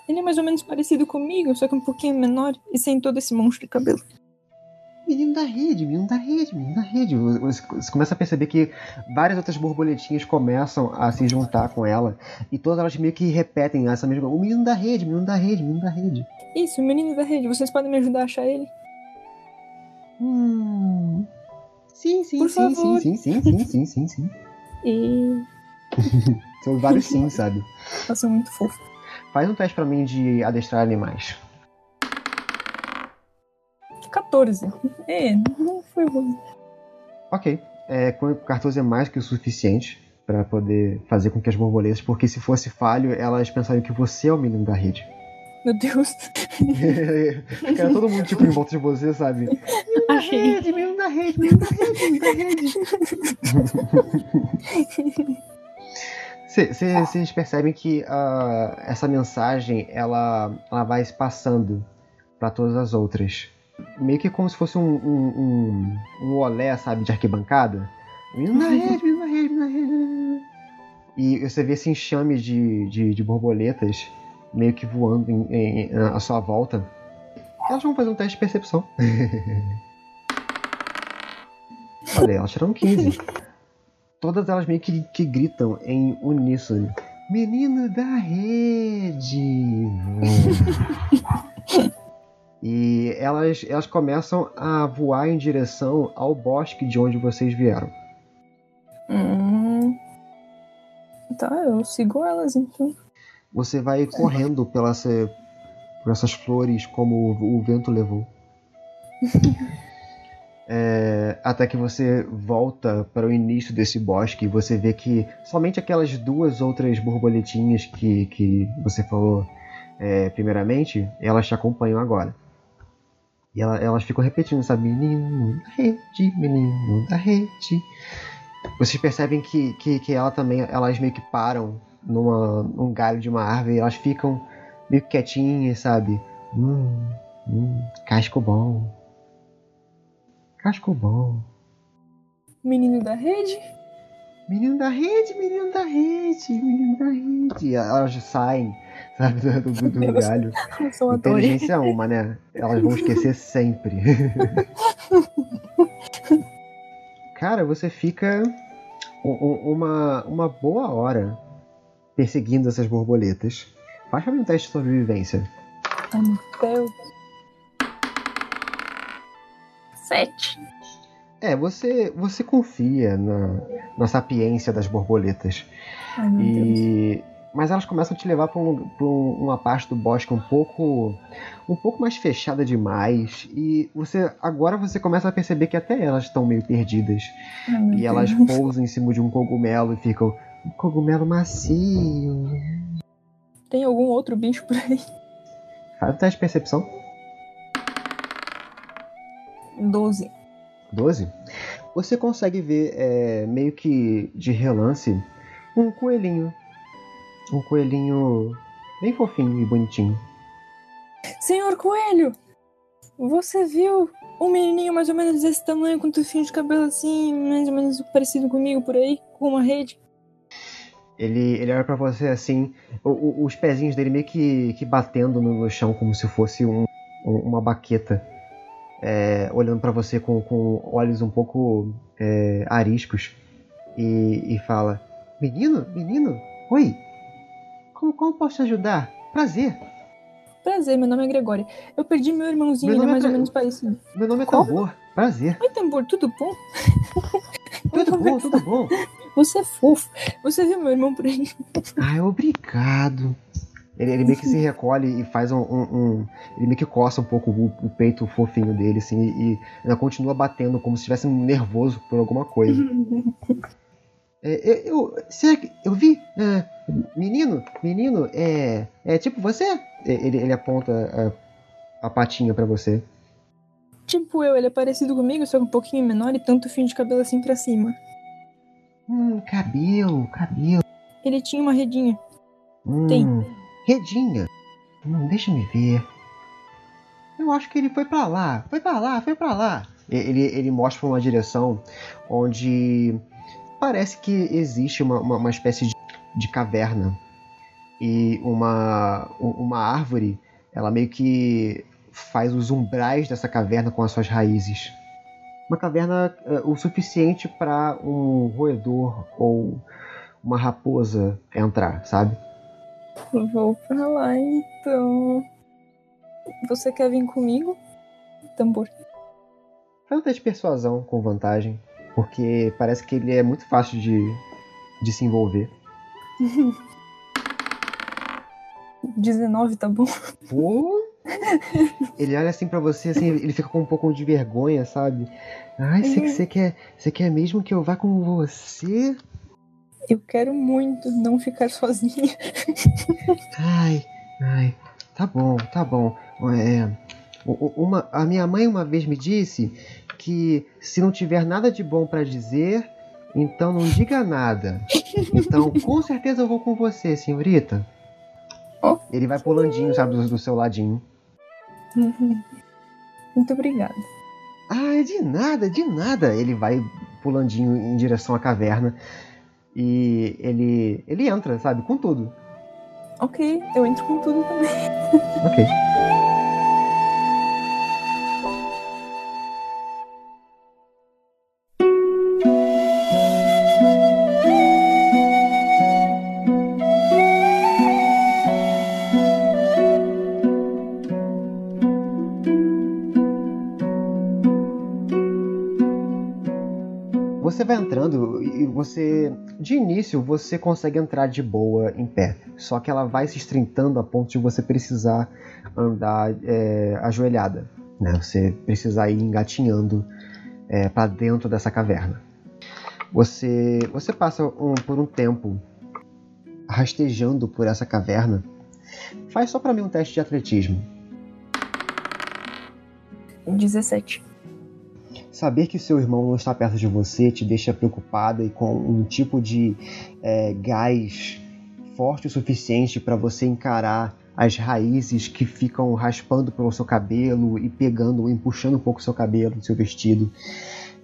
Ele é mais ou menos parecido comigo, só que um pouquinho menor e sem todo esse monstro de cabelo. Menino da rede, menino da rede, menino da rede. Você, começa a perceber que várias outras borboletinhas começam a se juntar com ela. E todas elas meio que repetem essa mesma. O menino da rede, menino da rede, menino da rede. Isso, o menino da rede, vocês podem me ajudar a achar ele? Hum. Sim, sim, Por sim, favor. sim, sim, sim, sim, sim, sim, sim. E. São vários sim, sabe? Elas são muito fofos. Faz um teste pra mim de adestrar animais. 14. É, não foi ruim. Ok. É, com 14 é mais que o suficiente pra poder fazer com que as borboletas, porque se fosse falho, elas pensariam que você é o menino da rede. Meu Deus. Fica todo mundo tipo em volta de você, sabe? Achei. Rede, menino da rede, menino da rede, menino da rede. Cê- cê- Vocês percebem que ah, essa mensagem ela, ela vai se passando pra todas as outras. Meio que como se fosse um, um, um, um olé, sabe, de arquibancada. Menino da rede, menino da rede, menino da rede. E você vê esse enxame de, de, de borboletas meio que voando em, em- à sua volta. Elas vão fazer um teste de percepção. Olha, elas tiraram 15. Todas elas meio que, que gritam em uníssono. Menino da rede! e elas, elas começam a voar em direção ao bosque de onde vocês vieram. Hum. Tá, eu sigo elas então. Você vai correndo pela por essas flores como o, o vento levou. É, até que você volta para o início desse bosque e você vê que somente aquelas duas outras borboletinhas que, que você falou é, primeiramente, elas te acompanham agora. E ela- elas ficam repetindo, sabe? Menino da rede, menino da rede. Vocês percebem que, que, que ela também, elas meio que param numa, num galho de uma árvore e elas ficam meio quietinhas, sabe? Hum, hum, casco bom. Casco bom. Menino da rede? Menino da rede, menino da rede, menino da rede. Elas saem, sabe, do, do, do galho. Tori. Inteligência é uma, né? Elas vão esquecer sempre. cara, você fica uma, uma boa hora perseguindo essas borboletas. Faz pra mim um teste de sobrevivência. Ai, meu Deus. Sete. É, você, você confia na, na sapiência das borboletas. Ai, meu Deus. Mas elas começam a te levar para um, um- uma parte do bosque um pouco um pouco mais fechada demais e você agora você começa a perceber que até elas estão meio perdidas Ai, meu e elas Deus. pousam em cima de um cogumelo e ficam um cogumelo macio. Tem algum outro bicho por aí? Faz um teste de percepção. 12. 12. Você consegue ver é, meio que de relance um coelhinho. Um coelhinho bem fofinho e bonitinho. Senhor Coelho! Você viu um menininho mais ou menos desse tamanho, com tufinho de cabelo assim, mais ou menos parecido comigo por aí, com uma rede? Ele, ele olha pra você assim, o- o- os pezinhos dele meio que, que batendo no, chão, como se fosse um- um- uma baqueta. É, olhando pra você com, com olhos um pouco é, ariscos. E, e fala: Menino, menino, oi, como, como posso te ajudar? Prazer, Prazer, meu nome é Gregória. Eu perdi meu irmãozinho, Meu ele é nome é mais ou menos parecido. meu nome é Como? Tambor, prazer. Oi, Tambor, tudo bom? Tudo bom, tudo bom. Você é fofo. Você viu meu irmão por aí? Ai, obrigado. Ele, ele meio que se recolhe e faz um, um- um- Ele meio que coça um pouco o, o peito fofinho dele, assim, e, e ainda continua batendo como se estivesse nervoso por alguma coisa. É, eu, eu, será que eu vi? é, menino, menino, é, é tipo você? É, Ele, ele aponta a, a patinha pra você. Tipo eu, ele é parecido comigo, só que um pouquinho menor e tanto fio de cabelo assim pra cima. Hum, cabelo, cabelo. Ele tinha uma redinha. Hum, Tem. Redinha. Hum, deixa me ver. Eu acho que ele foi pra lá. Foi pra lá, foi pra lá. Ele, ele mostra uma direção onde parece que existe uma, uma, uma espécie de, de caverna. E uma, uma árvore, ela meio que faz os umbrais dessa caverna com as suas raízes. Uma caverna eh, o suficiente para um roedor ou uma raposa entrar, sabe? Vou pra lá então. Você quer vir comigo? Tambor. Faz um teste de persuasão com vantagem, porque parece que ele é muito fácil de, de se envolver. 19, tá bom? Pô! Ele olha assim pra você, assim, ele fica com um pouco de vergonha, sabe? Ai, você quer, você quer mesmo que eu vá com você? Eu quero muito não ficar sozinha. Ai, ai, tá bom, tá bom. É, uma, a minha mãe uma vez me disse que se não tiver nada de bom pra dizer, então não diga nada. Então, com certeza eu vou com você, senhorita. Oh. Ele vai pulandinho, sabe, do, do seu ladinho. Muito obrigada. Ah, de nada, de nada. Ele vai pulandinho em direção à caverna. E ele, ele entra, sabe, com tudo. Ok, eu entro com tudo também. Ok. Você, de início, você consegue entrar de boa em pé. Só que ela vai se estrentando a ponto de você precisar andar é, ajoelhada. Né? Você precisar ir engatinhando é, para dentro dessa caverna. Você, você passa um- por um tempo rastejando por essa caverna. Faz só para mim um teste de atletismo. 17. Saber que seu irmão não está perto de você te deixa preocupada e com um tipo de é, gás forte o suficiente para você encarar as raízes que ficam raspando pelo seu cabelo e pegando e puxando um pouco o seu cabelo, seu vestido.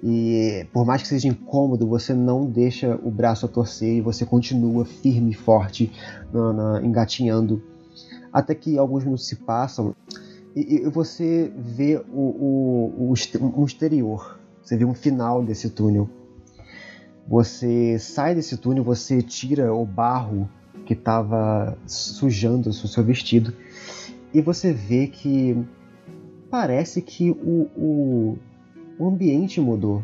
E por mais que seja incômodo, você não deixa o braço a torcer e você continua firme e forte na- na- engatinhando. Até que alguns minutos se passam e, e você vê o, o, o, um exterior. Você vê um final desse túnel. Você sai desse túnel, você tira o barro que estava sujando o seu vestido e você vê que parece que o, o, o ambiente mudou.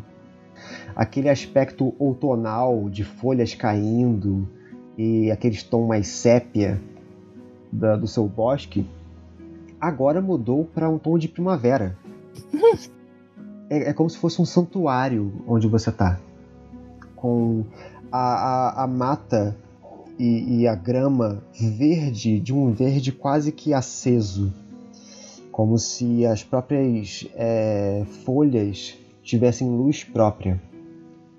Aquele aspecto outonal de folhas caindo e aquele tom mais sépia da, do seu bosque agora mudou para um tom de primavera. é, é, como se fosse um santuário onde você está com a, a, a mata e, e, a grama verde, de um verde quase que aceso, como se as próprias é, folhas tivessem luz própria.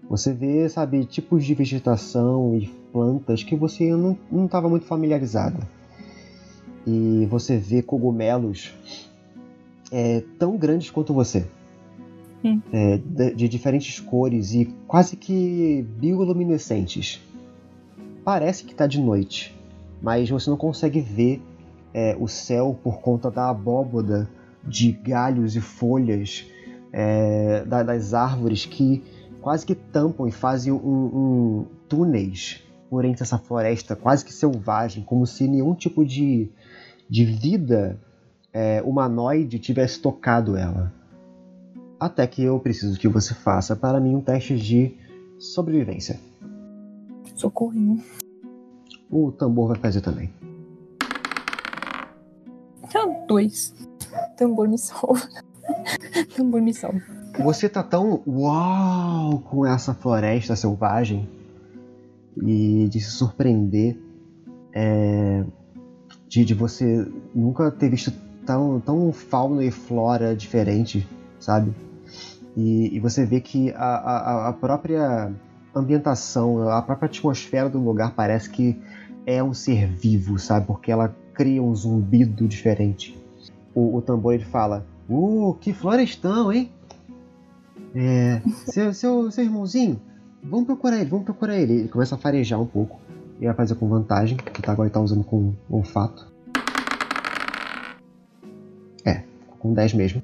Você vê, sabe, tipos de vegetação e plantas que você não estava muito familiarizada. E você vê cogumelos é, tão grandes quanto você é, de, de, diferentes cores e quase que bioluminescentes. Parece que está de noite, mas você não consegue ver é, o céu por conta da abóboda de galhos e folhas é, das árvores que quase que tampam e fazem um, um túneis por entre essa floresta quase que selvagem, como se nenhum tipo de, de vida é, humanoide tivesse tocado ela até que eu preciso que você faça para mim um teste de sobrevivência. Socorrinho. O tambor vai fazer também. Ah, dois. Tambor me salva. tambor me salva. Você tá tão uau com essa floresta selvagem e de se surpreender é, de, de você nunca ter visto tão, tão fauna e flora diferente, sabe? E, e você vê que a, a, a, própria ambientação, a própria atmosfera do lugar parece que é um ser vivo, sabe? Porque ela cria um zumbido diferente. O, o tambor ele fala: Uh, que florestão, hein? É, seu, seu, seu irmãozinho, vamos procurar ele, vamos procurar ele. Ele começa a farejar um pouco. E vai fazer com vantagem, que tá, agora ele tá usando com olfato. É, com 10 mesmo.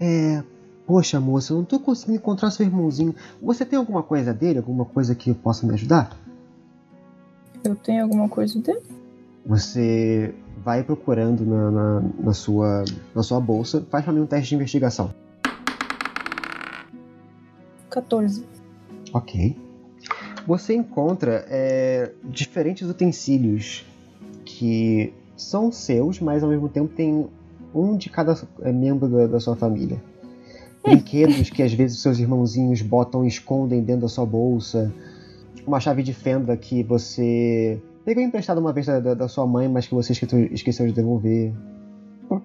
É, Poxa, moça, eu não tô conseguindo encontrar seu irmãozinho. Você tem alguma coisa dele? Alguma coisa que possa me ajudar? Eu tenho alguma coisa dele? Você vai procurando na, na, na sua, na sua bolsa. Faz pra mim um teste de investigação. 14. Ok. Você encontra é, diferentes utensílios que são seus, mas ao mesmo tempo tem um de cada é, membro da, da sua família. Brinquedos que às vezes seus irmãozinhos botam e escondem dentro da sua bolsa, uma chave de fenda que você pegou emprestado uma vez da, da sua mãe, mas que você esqueceu de devolver.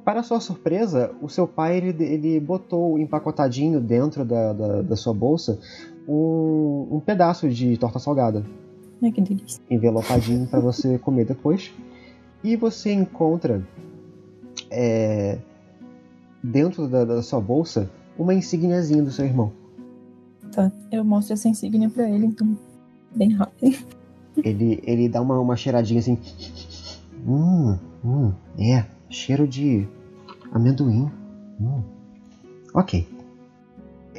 Para sua surpresa, o seu pai ele, ele botou empacotadinho dentro da, da, da sua bolsa um, um, pedaço de torta salgada. Ai, que delícia. Envelopadinho para você comer depois. E você encontra é, dentro da, da sua bolsa uma insígniazinha do seu irmão. Tá, eu mostro essa insígnia pra ele, então. Bem rápido. Ele, ele dá uma, uma cheiradinha assim. Hum, hum, é, cheiro de amendoim. Hum. Ok.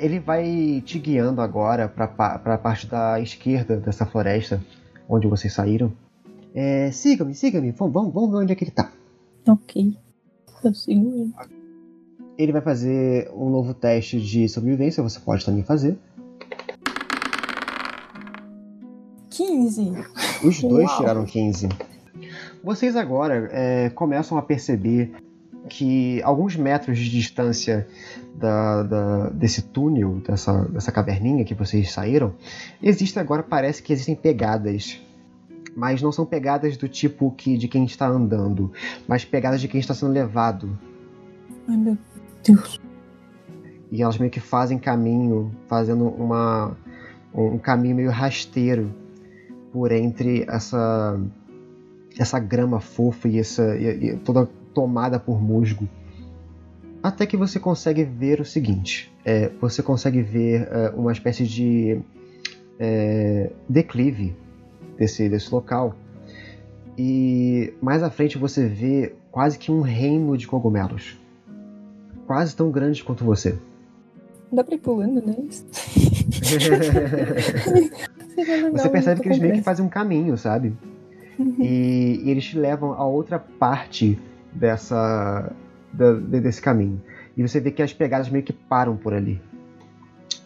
Ele vai te guiando agora pra, pra parte da esquerda dessa floresta, onde vocês saíram. É, siga-me, siga-me, vamos, vamos, vamos ver onde é que ele tá. Ok. Eu sigo ele ele vai fazer um novo teste de sobrevivência, você pode também fazer. 15. Os dois Uau. tiraram 15. Vocês agora é, começam a perceber que alguns metros de distância da, da, desse túnel, dessa, dessa caverninha que vocês saíram, existe agora, parece que existem pegadas. Mas não são pegadas do tipo que de quem está andando, mas pegadas de quem está sendo levado. Ai meu Deus. E elas meio que fazem caminho, fazendo uma, um caminho meio rasteiro por entre essa essa grama fofa e essa e, e toda tomada por musgo. Até que você consegue ver o seguinte: é, você consegue ver é, uma espécie de é, declive desse, desse local. E mais à frente você vê quase que um reino de cogumelos quase tão grandes quanto você. Dá pra ir pulando legal, Você percebe que eles meio que fazem um caminho, sabe? E, e eles te levam a outra parte dessa da- de- desse caminho. E você vê que as pegadas meio que param por ali.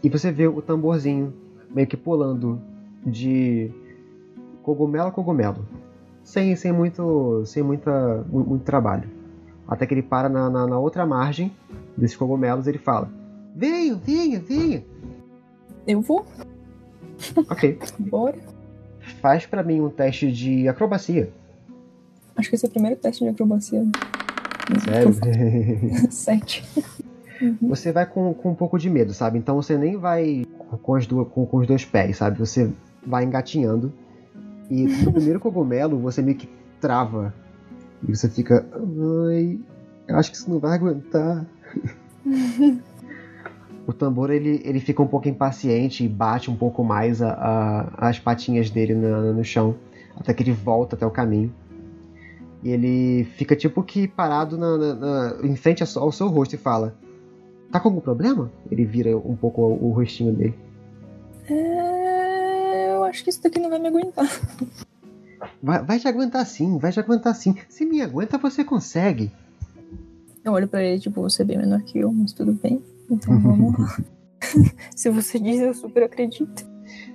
E você vê o tamborzinho meio que pulando de cogumelo a cogumelo. Sem, sem, muito, sem muita, mu- muito trabalho. Até que ele para na, na, na outra margem desses cogumelos e ele fala: Venha, venha, venha. Eu vou, Ok. bora. Faz pra mim um teste de acrobacia. Acho que esse é o primeiro teste de acrobacia. Sério? Sete. você vai com, com um pouco de medo, sabe? Então você nem vai com, as duas, com, com os dois pés, sabe? Você vai engatinhando. E no primeiro cogumelo você meio que trava. E você fica. Ai, eu acho que isso não vai aguentar. o tambor ele, ele fica um pouco impaciente e bate um pouco mais a- a- as patinhas dele na- no chão. Até que ele volta até o caminho. E ele fica tipo que parado na, na- na- em frente ao seu- rosto e fala: Tá com algum problema? Ele vira um pouco o, o rostinho dele. É, eu acho que isso daqui não vai me aguentar. Vai, vai te aguentar sim, vai te aguentar sim. Se me aguenta, você consegue. Eu olho pra ele, tipo, você é bem menor que eu, mas tudo bem. Então vamos lá. Se você diz, eu super acredito.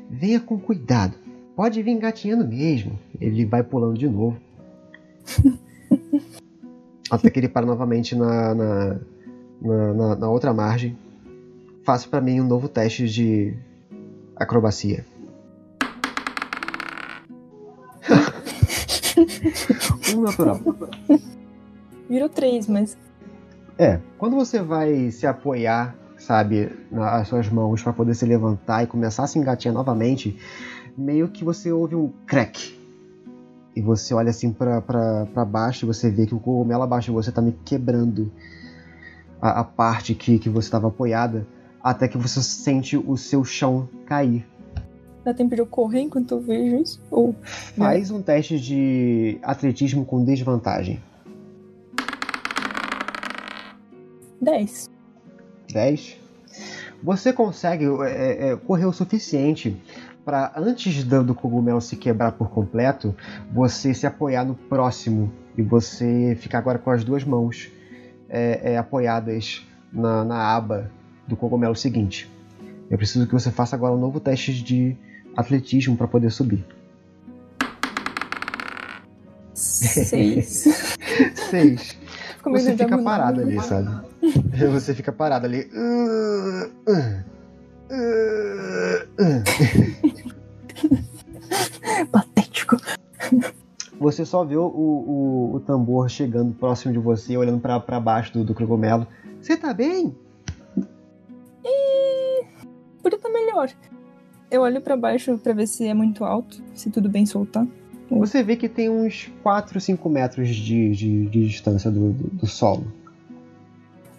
Venha com cuidado. Pode vir engatinhando mesmo. Ele vai pulando de novo. Até que ele para novamente na, na, na, na- na outra margem. Faça pra mim um novo teste de acrobacia. um natural. Virou três, mas É, quando você vai se apoiar, sabe, nas suas mãos para poder se levantar e começar a se engatinhar novamente, meio que você ouve um crack. E você olha assim pra baixo e você vê que o cogumelo abaixo de você tá me quebrando a, a parte que, que você estava apoiada, até que você sente o seu chão cair. dá tempo de eu correr enquanto eu vejo isso? Ou Faz um teste de atletismo com desvantagem. dez? 10. Você consegue é, é, correr o suficiente para antes do, cogumelo se quebrar por completo, você se apoiar no próximo e você ficar agora com as duas mãos é, é, apoiadas na, na aba do cogumelo seguinte. Eu preciso que você faça agora um novo teste de atletismo para poder subir. Seis. 6. Ficou meio Você fica parado ali, sabe? Você fica parado ali. Patético. Você só vê o, o, o tambor chegando próximo de você, olhando pra, pra baixo do, do cogumelo. Você tá bem? E... Podia estar melhor. Eu olho pra baixo pra ver se é muito alto, se tudo bem soltar. Você vê que tem uns 4, 5 metros de, de, de distância do, do, do solo.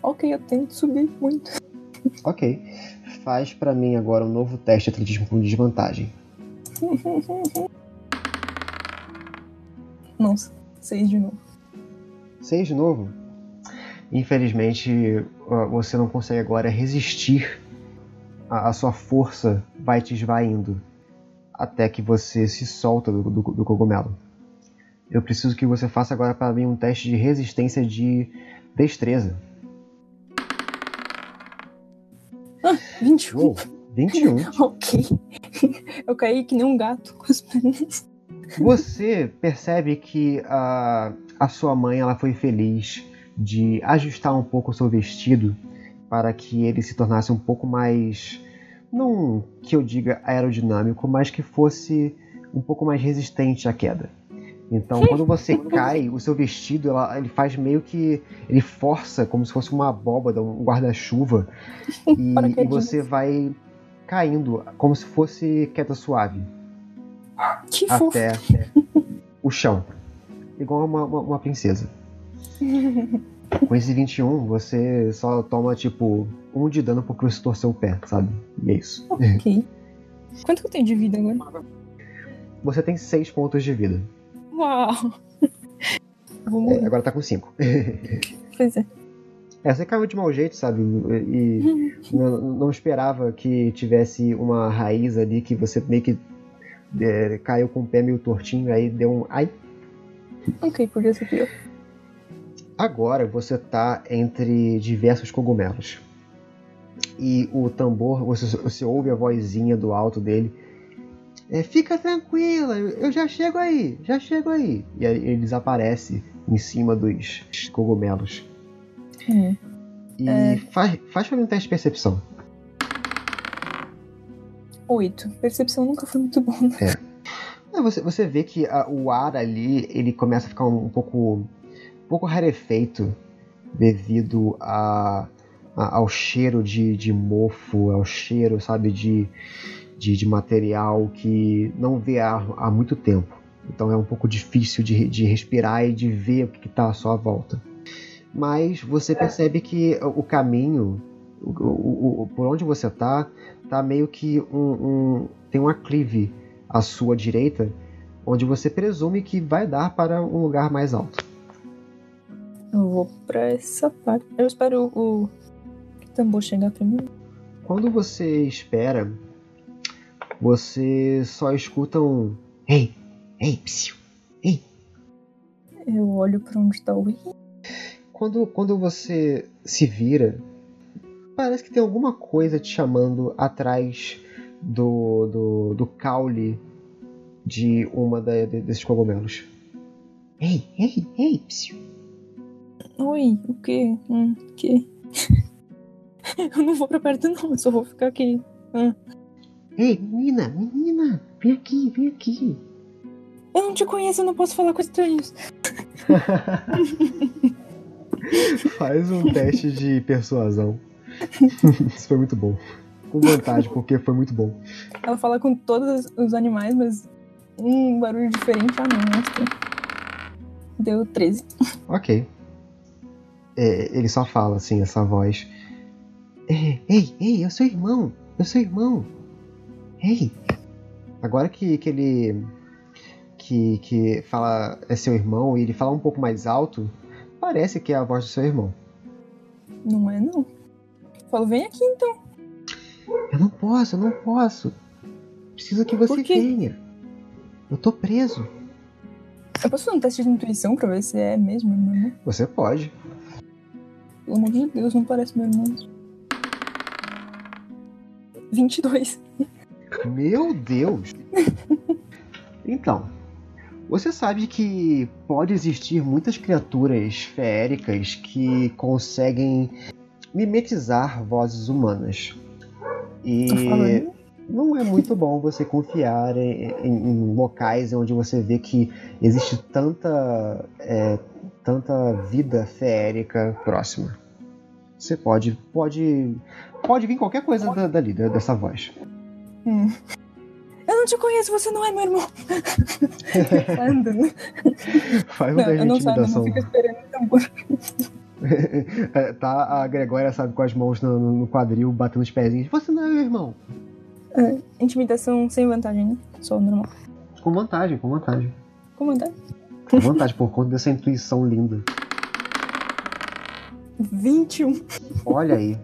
Ok, eu tento subir muito. Ok. Faz pra mim agora um novo teste de atletismo com desvantagem. Nossa, seis de novo. 6 de novo? Infelizmente, você não consegue agora resistir. A, a sua força vai te esvaindo até que você se solta do, do, do cogumelo. Eu preciso que você faça agora para mim um teste de resistência de destreza. 21. Uou, 21. Ok. Eu caí que nem um gato com as pernas. Você percebe que a, a sua mãe ela foi feliz de ajustar um pouco o seu vestido para que ele se tornasse um pouco mais, não que eu diga aerodinâmico, mas que fosse um pouco mais resistente à queda. Então, quando você cai, o seu vestido ela- ele faz meio que ele força como se fosse uma abóbada, um guarda-chuva, e, e você vai caindo como se fosse queda suave Que fofo. até o chão. Igual uma, uma, uma princesa. Com esse 21, você só toma, tipo, um de dano porque você torceu o pé, sabe? E é isso. Ok. Quanto que eu tenho de vida agora? Você tem 6 pontos de vida. Uau! É, agora tá com 5. Pois é. É, você caiu de mau jeito, sabe? E não, não esperava que tivesse uma raiz ali que você meio que é, caiu com o pé meio tortinho, aí deu um. Ai! Ok, podia ser pior. Agora você tá entre diversos cogumelos. E o tambor, você, você ouve a vozinha do alto dele. É, Fica tranquila, eu já chego aí, já chego aí. E aí ele desaparece em cima dos cogumelos. É. E É. faz, faz pra mim um teste de percepção. Oito. Percepção nunca foi muito bom, né? É, você, você vê que a- o ar ali ele começa a ficar um, pouco um pouco rarefeito devido a, a- ao cheiro de, de mofo, ao cheiro, sabe, de, de, de material que não vê ar há muito tempo. Então é um pouco difícil de, de respirar e de ver o que está à sua volta. Mas você percebe que o caminho, o, o- o- por onde você está, tá meio que um, um- tem um aclive à sua direita, onde você presume que vai dar para um lugar mais alto. Eu vou pra essa parte. Eu espero o, o tambor chegar primeiro. Quando você espera, você só escuta um Ei, ei, psiu, ei. Eu olho pra onde tá o. Quando, quando você se vira, parece que tem alguma coisa te chamando atrás do, do, do caule de uma da- de- desses cogumelos. Ei, ei, ei, psiu. Oi, o quê? Hum, o quê? eu não vou pra perto, não. Eu só vou ficar aqui. Ei, menina, menina, vem aqui, vem aqui. Eu não te conheço, eu não posso falar com estranhos. Faz um teste de persuasão. Isso foi muito bom. Com vantagem, porque foi muito bom. Ela fala com todos os animais, mas um barulho diferente. Ah, não, não Deu 13. Ok. É, ele só fala assim, essa voz. É, ei, ei, eu sou irmão, eu sou irmão. Ei. Agora que, que ele. Que, que fala é seu irmão e ele fala um pouco mais alto, parece que é a voz do seu irmão. Não é, não. Eu falo, vem aqui então. Eu não posso, eu não posso. Preciso que você venha. Eu tô preso. Eu posso fazer um teste de intuição pra ver se é mesmo, meu irmão? Você pode. Pelo amor de Deus, não parece meu irmão. 22. Meu Deus! Então, você sabe que pode existir muitas criaturas feéricas que conseguem mimetizar vozes humanas. E falando. não é muito bom você confiar em, em- em locais onde você vê que existe tanta, é, tanta vida feérica próxima. Você pode, pode, pode vir qualquer coisa da- dali, da- dessa voz. Hum. Eu não te conheço, você não é meu irmão. Vai andando. Faz um Não, teste eu de não intimidação. não fico esperando o tambor. É, tá a Gregória, sabe, com as mãos no, no quadril, batendo os pezinhos. Você não é meu irmão. Intimidação sem vantagem, né? Só normal. Com vantagem, com vantagem. Como é? Com vantagem, por conta dessa intuição linda. 21. Olha aí.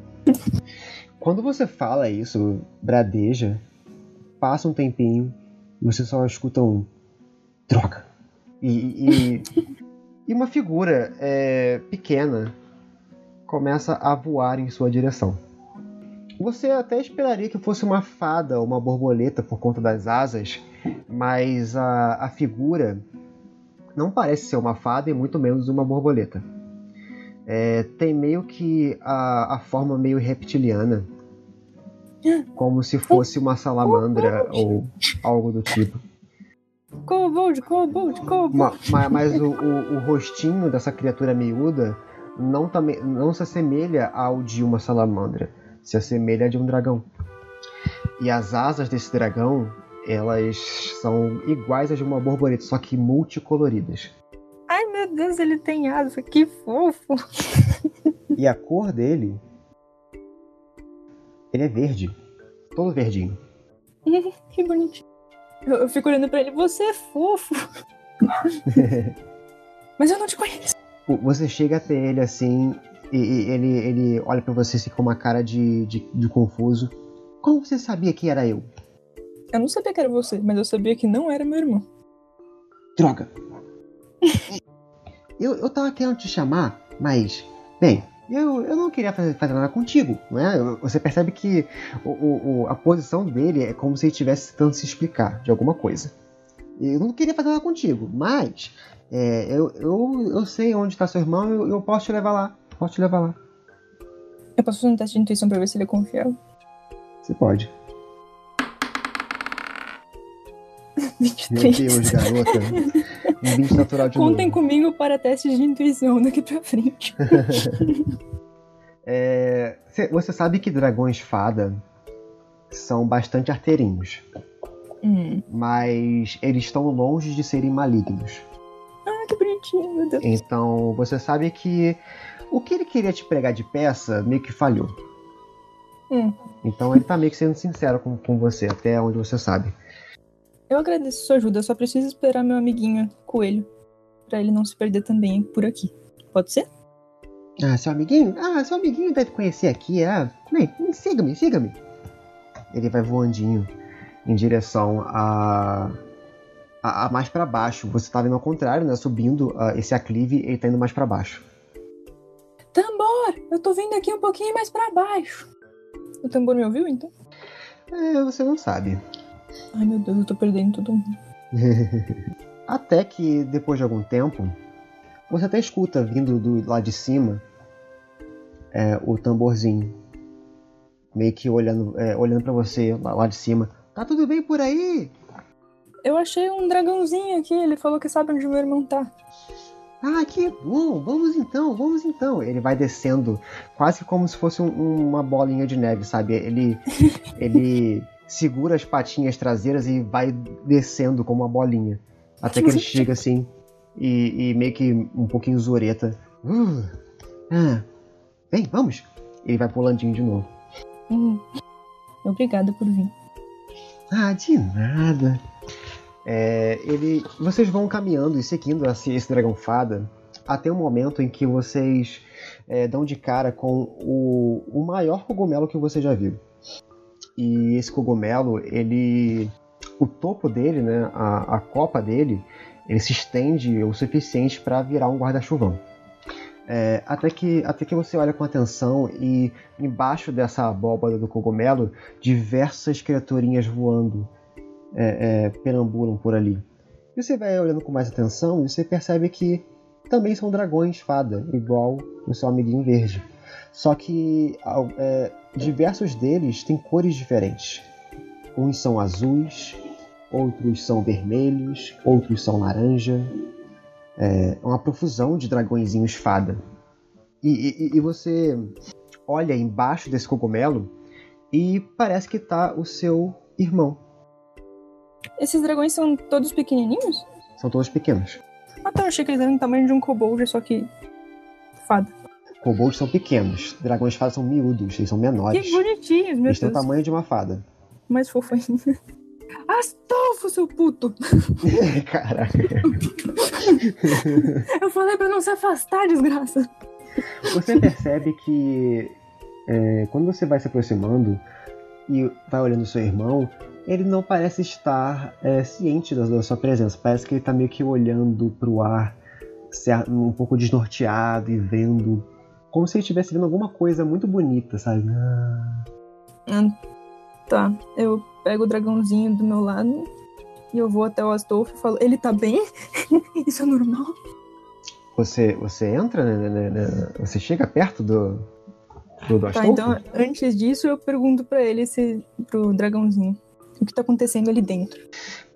Quando você fala isso, bradeja, passa um tempinho e você só escuta um. Droga! E, e, e uma figura é, pequena começa a voar em sua direção. Você até esperaria que fosse uma fada ou uma borboleta por conta das asas, mas a, a figura não parece ser uma fada e muito menos uma borboleta. É, tem meio que a, a forma meio reptiliana, como se fosse uma salamandra ou algo do tipo. Kobold, kobold, kobold. Ma- ma- mas o, o- o rostinho dessa criatura miúda não, também, não se assemelha ao de uma salamandra, se assemelha a de um dragão. E as asas desse dragão, elas são iguais às de uma borboleta, só que multicoloridas. Ai, meu Deus, ele tem asa, que fofo. E a cor dele, ele é verde, todo verdinho. Que bonitinho. Eu, eu fico olhando pra ele, você é fofo. Mas eu não te conheço. Você chega até ele assim, e, e ele, ele olha pra você assim, com uma cara de, de, de confuso. Como você sabia que era eu? Eu não sabia que era você, mas eu sabia que não era meu irmão. Droga! eu, eu tava querendo te chamar, mas. Bem, eu, eu não queria fazer, fazer nada contigo, não é? Você percebe que o, o, a posição dele é como se ele estivesse tentando se explicar de alguma coisa. Eu não queria fazer nada contigo, mas é, eu, eu, eu sei onde está seu irmão, eu, eu posso te levar lá. Posso te levar lá. Eu posso fazer um teste de intuição pra ver se ele é confiável? Você pode. Meu 23. Deus, garota. Um 20 natural de Contem novo. comigo para testes de intuição daqui pra frente. É, cê- você sabe que dragões fada são bastante arteirinhos, hum. mas eles estão longe de serem malignos. Ah, que bonitinho, meu Deus. Então você sabe que o que ele queria te pregar de peça meio que falhou. Hum. Então ele tá meio que sendo sincero com, com você, até onde você sabe. Eu agradeço sua ajuda, só preciso esperar meu amiguinho coelho. Pra ele não se perder também por aqui. Pode ser? Ah, seu amiguinho? Ah, seu amiguinho deve conhecer aqui. Ah, bem, siga-me, siga-me. Ele vai voandinho em direção a, a, a mais pra baixo. Você tá vindo ao contrário, né? Subindo ah, esse aclive, ele tá indo mais pra baixo. Tambor! Eu tô vindo aqui um pouquinho mais pra baixo. O tambor me ouviu, então? É, você não sabe. Ai, meu Deus, eu tô perdendo todo mundo. Até que, depois de algum tempo, você até escuta vindo do lado de cima é, o tamborzinho. Meio que olhando, é, olhando para você lá, lá de cima. Tá tudo bem por aí? Eu achei um dragãozinho aqui, ele falou que sabe onde meu irmão tá. Ah, que bom! Vamos então, vamos então. Ele vai descendo, quase como se fosse um- uma bolinha de neve, sabe? Ele, ele segura as patinhas traseiras e vai descendo como uma bolinha. Até que ele chega assim e, e meio que um pouquinho zureta. Uh, ah, vem, vamos! Ele vai pulandinho de novo. Hum. Obrigada por vir. Ah, de nada. É, ele, vocês vão caminhando e seguindo esse, esse dragão fada até o momento em que vocês é, dão de cara com o, o maior cogumelo que você já viu. E esse cogumelo, ele, o topo dele, né, a, a copa dele, ele se estende o suficiente para virar um guarda-chuvão. É, até, que, até que você olha com atenção e embaixo dessa abóbada do cogumelo, diversas criaturinhas voando é, é, perambulam por ali. E você vai olhando com mais atenção e você percebe que também são dragões fada, igual o seu amiguinho verde. Só que é, diversos deles têm cores diferentes. Uns são azuis, outros são vermelhos, outros são laranja. É uma profusão de dragõezinhos fada. E, e- e você olha embaixo desse cogumelo e parece que tá o seu irmão. Esses dragões são todos pequenininhos? São todos pequenos. Ah, tá. Eu achei que eles eram do tamanho de um kobold, só que. fada. Kobolds são pequenos, dragões fadas são miúdos, eles são menores. Que bonitinhos, meu Eles têm o Deus. tamanho de uma fada. Mais fofo ainda. Astolfo, seu puto! Caraca. Eu falei pra não se afastar, desgraça. Você percebe que é, quando você vai se aproximando e vai olhando seu irmão, ele não parece estar é, ciente da, da sua presença. Parece que ele tá meio que olhando pro ar, um pouco desnorteado e vendo. Como se ele estivesse vendo alguma coisa muito bonita, sabe? Ah, tá. Eu pego o dragãozinho do meu lado e eu vou até o Astolfo e falo: Ele tá bem? Isso é normal? Você, você entra, né, né, né, você chega perto do, do, do Tá, Astolfo? então antes disso eu pergunto pra ele, se, pro dragãozinho, o que tá acontecendo ali dentro.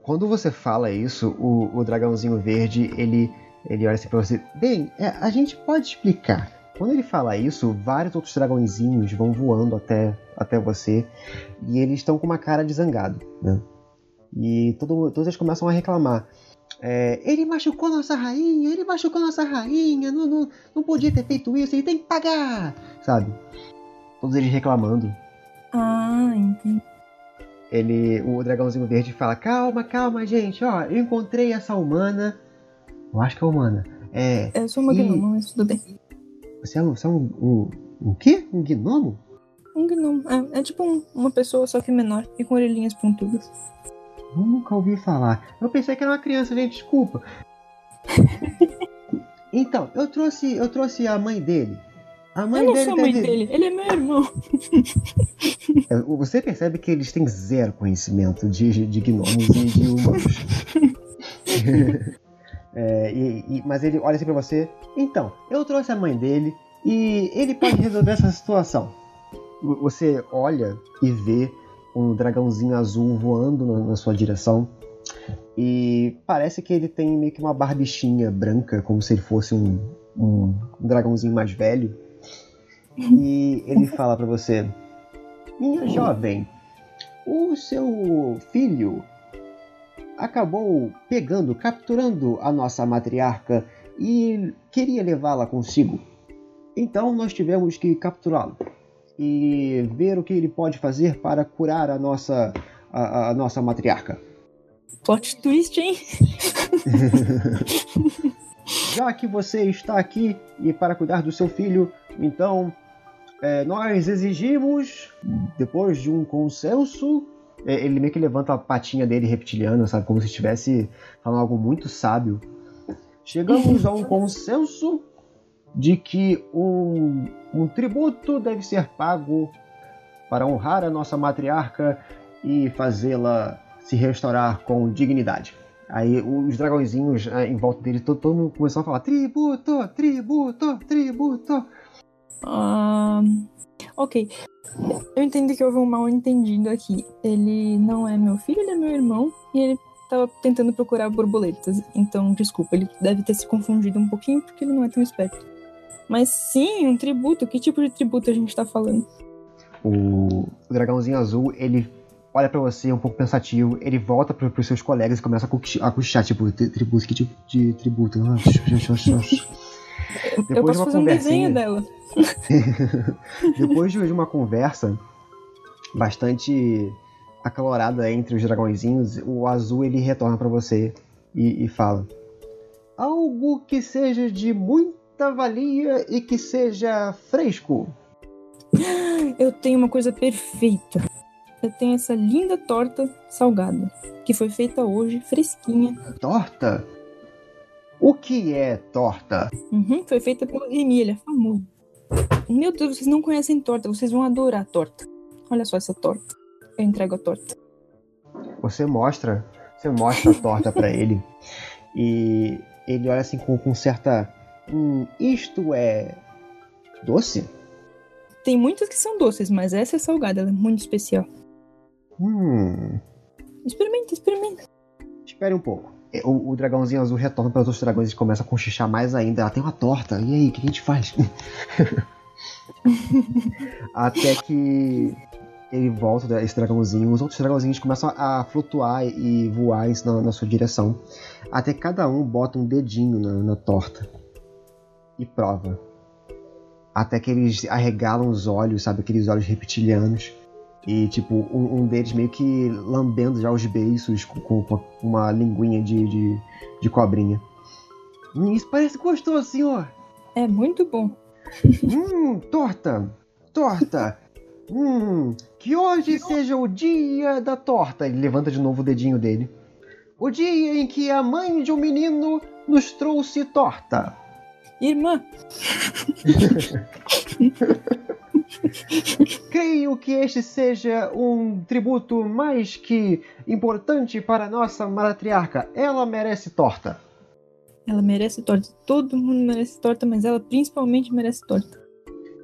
Quando você fala isso, o, o dragãozinho verde, ele, ele olha assim pra você. Bem, é, a gente pode explicar. Quando ele fala isso, vários outros dragõezinhos vão voando até, até você e eles estão com uma cara de zangado, né? E todo, todos eles começam a reclamar. É, ele machucou nossa rainha, ele machucou nossa rainha, não, não, não podia ter feito isso, ele tem que pagar, sabe? Todos eles reclamando. Ah, entendi. ele, o dragãozinho verde fala: Calma, calma, gente, ó, eu encontrei essa humana. Eu acho que é humana. É. Eu sou uma gnoma, mas tudo bem. Você é um. Você é um, um. um quê? Um gnomo? Um gnomo. É, é tipo um- uma pessoa, só que menor e com orelhinhas pontudas. Nunca ouvi falar. Eu pensei que era uma criança, gente, desculpa. então, eu trouxe, eu trouxe a mãe dele. A mãe eu não dele sou a mãe deve- dele, ele é meu irmão. É, Você percebe que eles têm zero conhecimento de, de gnomos e de humanos. É, e- e- mas ele olha assim pra você. Então, eu trouxe a mãe dele e ele pode resolver essa situação. Você olha e vê um dragãozinho azul voando na, na sua direção. E parece que ele tem meio que uma barbichinha branca, como se ele fosse um, um dragãozinho mais velho. E ele fala pra você: Minha jovem, o seu filho acabou pegando, capturando a nossa matriarca e queria levá-la consigo. Então nós tivemos que capturá-lo e ver o que ele pode fazer para curar a nossa a, a nossa matriarca. Plot twist, hein? Já que você está aqui e para cuidar do seu filho, então é, nós exigimos, depois de um consenso, ele meio que levanta a patinha dele reptiliana, sabe, como se estivesse falando algo muito sábio. Chegamos a um consenso de que um, um tributo deve ser pago para honrar a nossa matriarca e fazê-la se restaurar com dignidade. Aí os dragõezinhos ah, em volta dele, todo, todo mundo começou a falar: tributo, tributo, tributo. Ah, ok. Eu entendi que houve um mal entendido aqui. Ele não é meu filho, ele é meu irmão. E ele tava tentando procurar borboletas. Então, desculpa, ele deve ter se confundido um pouquinho porque ele não é tão esperto. Mas sim, um tributo. Que tipo de tributo a gente tá falando? O, dragãozinho azul, ele olha pra você um pouco pensativo, ele volta pro, pros seus colegas e começa a cochi- a cochichar, tipo, "Tri- tributo, que tipo de tributo? Ah, Eu Depois de posso uma fazer um desenho dela. Depois de uma conversa bastante acalorada entre os dragõezinhos, o azul ele retorna pra você e, e fala: Algo que seja de muita valia e que seja fresco. Eu tenho uma coisa perfeita. Eu tenho essa linda torta salgada. Que foi feita hoje, fresquinha. Torta? O que é torta? Uhum, foi feita ele é famoso. Meu Deus, vocês não conhecem torta, vocês vão adorar a torta. Olha só essa torta. Eu entrego a torta. Você mostra, você mostra a torta pra ele e ele olha assim com, com certa, hum, isto é doce? Tem muitas que são doces, mas essa é salgada, ela é muito especial. Hum, Experimenta, experimenta. espere um pouco. É, O, o dragãozinho azul retorna para os outros dragões e começa a conchichar mais ainda. Ela tem uma torta. E aí, o que a gente faz? Até que ele volta, esse dragãozinho. Os outros dragãozinhos começam a flutuar e voar na, na sua direção. Até cada um bota um dedinho na, na torta e prova. Até que eles arregalam os olhos, sabe? Aqueles olhos reptilianos. E, tipo, um, um deles meio que lambendo já os beiços com, com- uma linguinha de, de, de cobrinha. Hum, isso parece gostoso, senhor! É muito bom. Hum, torta! Torta! Hum, que hoje seja o dia da torta. Ele levanta de novo o dedinho dele. O dia em que a mãe de um menino nos trouxe torta. Irmã, Creio que este seja um tributo mais que importante para nossa matriarca. Ela merece torta. ela merece torta. Todo mundo merece torta, mas ela principalmente merece torta.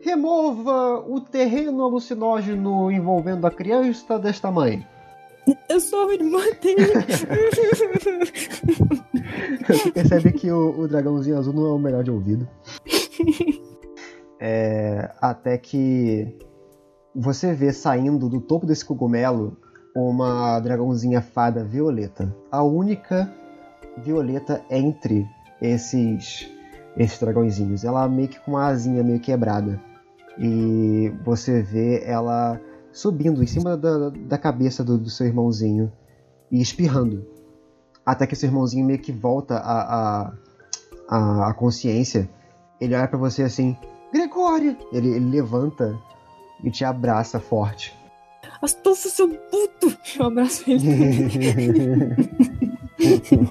Remova o terreno alucinógeno envolvendo a criança desta mãe. Eu sou a irmã dele. Você percebe que o, o dragãozinho azul não é o melhor de ouvido. É, até que você vê saindo do topo desse cogumelo uma dragãozinha fada violeta. A única violeta entre esses, esses dragõezinhos. Ela meio que com uma asinha meio quebrada. E você vê ela subindo em cima da, da cabeça do, do seu irmãozinho e espirrando. Até que seu irmãozinho meio que volta a, a, a, a consciência. Ele olha pra você assim, Gregório! Ele, ele levanta e te abraça forte. Astolfo, seu puto! Eu abraço ele.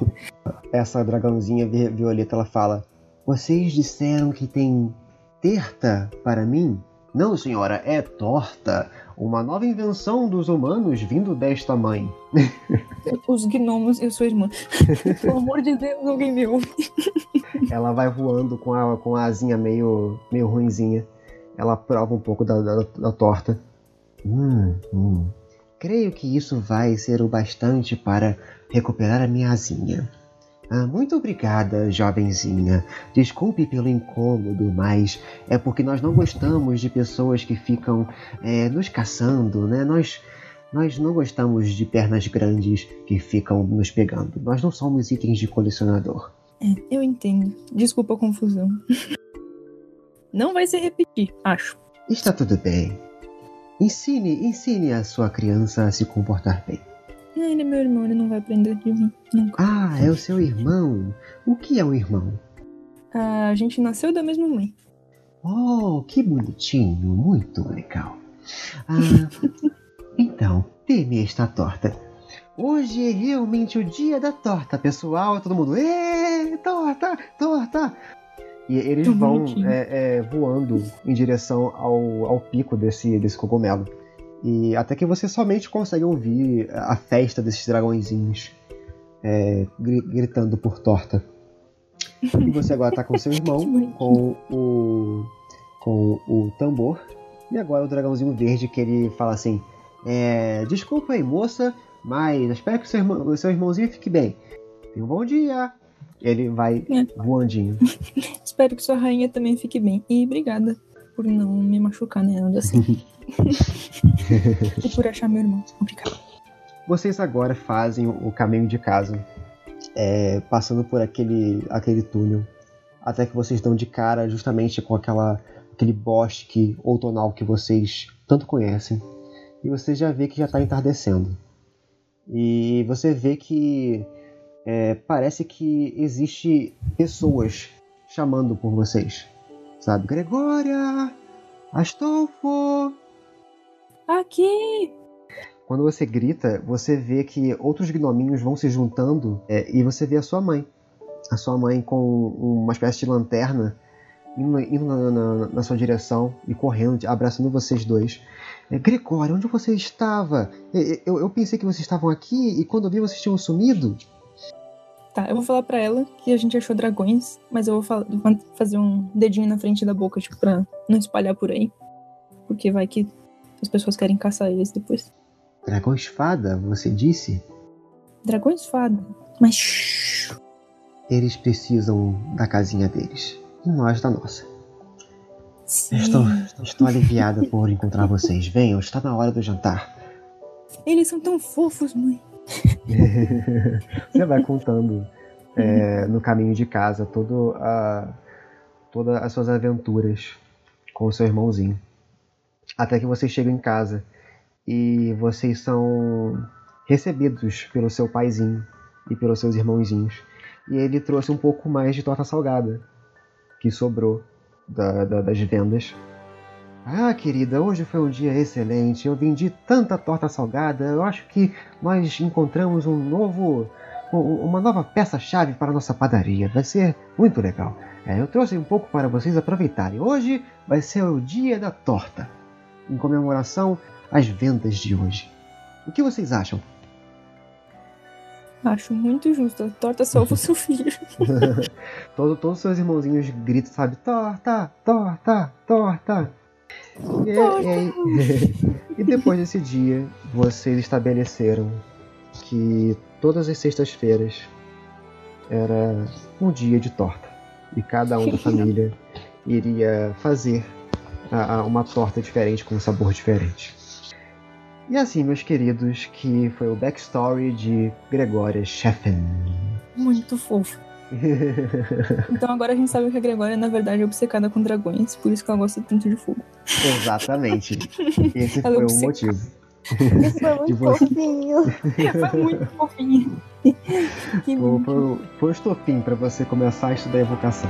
Essa dragãozinha vi- violeta ela fala: Vocês disseram que tem terta para mim? Não, senhora, é torta. Uma nova invenção dos humanos vindo desta mãe. Os gnomos, eu sou irmã. Pelo amor de Deus, alguém me ouve. Ela vai voando com a, com a asinha meio, meio ruinzinha. Ela prova um pouco da, da, da torta. Hum, hum. Creio que isso vai ser o bastante para recuperar a minha asinha. Ah, muito obrigada, jovenzinha. Desculpe pelo incômodo, mas é porque nós não gostamos de pessoas que ficam é, nos caçando, né? Nós, nós não gostamos de pernas grandes que ficam nos pegando. Nós não somos itens de colecionador. É, eu entendo. Desculpa a confusão. Não vai se repetir, acho. Está tudo bem. Ensine, ensine a sua criança a se comportar bem. Ah, Ele é meu irmão, ele não vai aprender de mim. Nunca. Ah, é o seu irmão. O que é um irmão? A gente nasceu da mesma mãe. Oh, que bonitinho, muito legal. Ah, então, dê-me esta torta. Hoje é realmente o dia da torta, pessoal. Todo mundo, ê, torta, torta. E eles Tão vão é, é, voando em direção ao, ao pico desse, desse cogumelo. E até que você somente consegue ouvir a festa desses dragõezinhos é, gri- gritando por torta. E você agora tá com seu irmão, com o, com o tambor. E agora o dragãozinho verde que ele fala assim: é, Desculpa aí, moça, mas espero que o seu, irmão, seu irmãozinho fique bem. Tenha um bom dia. Ele vai É. voandinho. Espero que sua rainha também fique bem. E obrigada por não me machucar, né? Nada assim. e por achar meu irmão. Obrigada. Vocês agora fazem o caminho de casa, é, passando por aquele, aquele túnel, até que vocês dão de cara justamente com aquela, aquele bosque outonal que vocês tanto conhecem. E você já vê que já está entardecendo. E você vê que é, parece que existe pessoas chamando por vocês. Sabe? Gregória! Astolfo! Aqui! Quando você grita, você vê que outros gnominhos vão se juntando é, e você vê a sua mãe. A sua mãe com uma espécie de lanterna indo, indo na, na- na sua direção e correndo, abraçando vocês dois. É, Gregório, onde você estava? É, Eu, eu pensei que vocês estavam aqui e quando eu vi vocês tinham sumido. Tá, eu vou falar pra ela que a gente achou dragões, mas eu vou, fa- vou fazer um dedinho na frente da boca, tipo, pra não espalhar por aí. Porque vai que as pessoas querem caçar eles depois. Dragões fada, você disse? Dragões fada. Mas. Eles precisam da casinha deles. E nós da nossa. Sim. Estou, estou aliviada por encontrar vocês. Venham, está na hora do jantar. Eles são tão fofos, mãe. Você vai contando é, no caminho de casa todo a, todas as suas aventuras com o seu irmãozinho. Até que vocês chegam em casa e vocês são recebidos pelo seu paizinho e pelos seus irmãozinhos. E ele trouxe um pouco mais de torta salgada que sobrou da- da- das vendas. Ah, querida, hoje foi um dia excelente. Eu vendi tanta torta salgada. Eu acho que nós encontramos um novo, um- uma nova peça-chave para a nossa padaria. Vai ser muito legal. É, eu trouxe um pouco para vocês aproveitarem. Hoje vai ser o dia da torta, em comemoração às vendas de hoje. O que vocês acham? Acho muito justo. A torta salva o seu filho. Todo- todos os seus irmãozinhos gritam, sabe? Torta, torta, torta. E, e e depois desse dia, vocês estabeleceram que todas as sextas-feiras era um dia de torta. E cada um da família iria fazer a- a- uma torta diferente, com um sabor diferente. E assim, meus queridos, que foi o backstory de Gregória Scheffen. Muito fofo. Então agora a gente sabe que a Gregória, na verdade, é obcecada com dragões. Por isso que ela gosta tanto de fogo. Exatamente. Esse Ela foi o obceca- motivo. Isso foi muito fofinho. Foi muito fofinho. Que Foi, foi, foi o estopim para você começar a estudar evocação.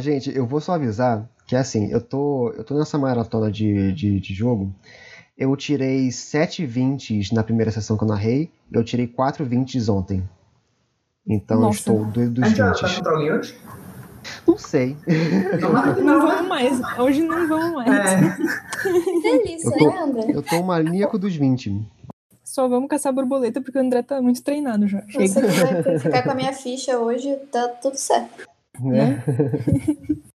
Gente, eu vou só avisar que assim, eu tô, eu tô nessa maratona de, de, de jogo. Eu tirei 7 20 na primeira sessão que eu narrei, eu tirei 4 20 ontem. Então Nossa. eu estou do, A dos gente tá 20. contra alguém hoje? Não sei. Não não, vamos mais. Hoje não vamos mais. É, Que delícia, Eu tô- né, André? Eu tô um maníaco dos 20. Só vamos caçar borboleta porque o André tá muito treinado já. Se você quiser ficar com a minha ficha hoje, tá tudo certo. Né?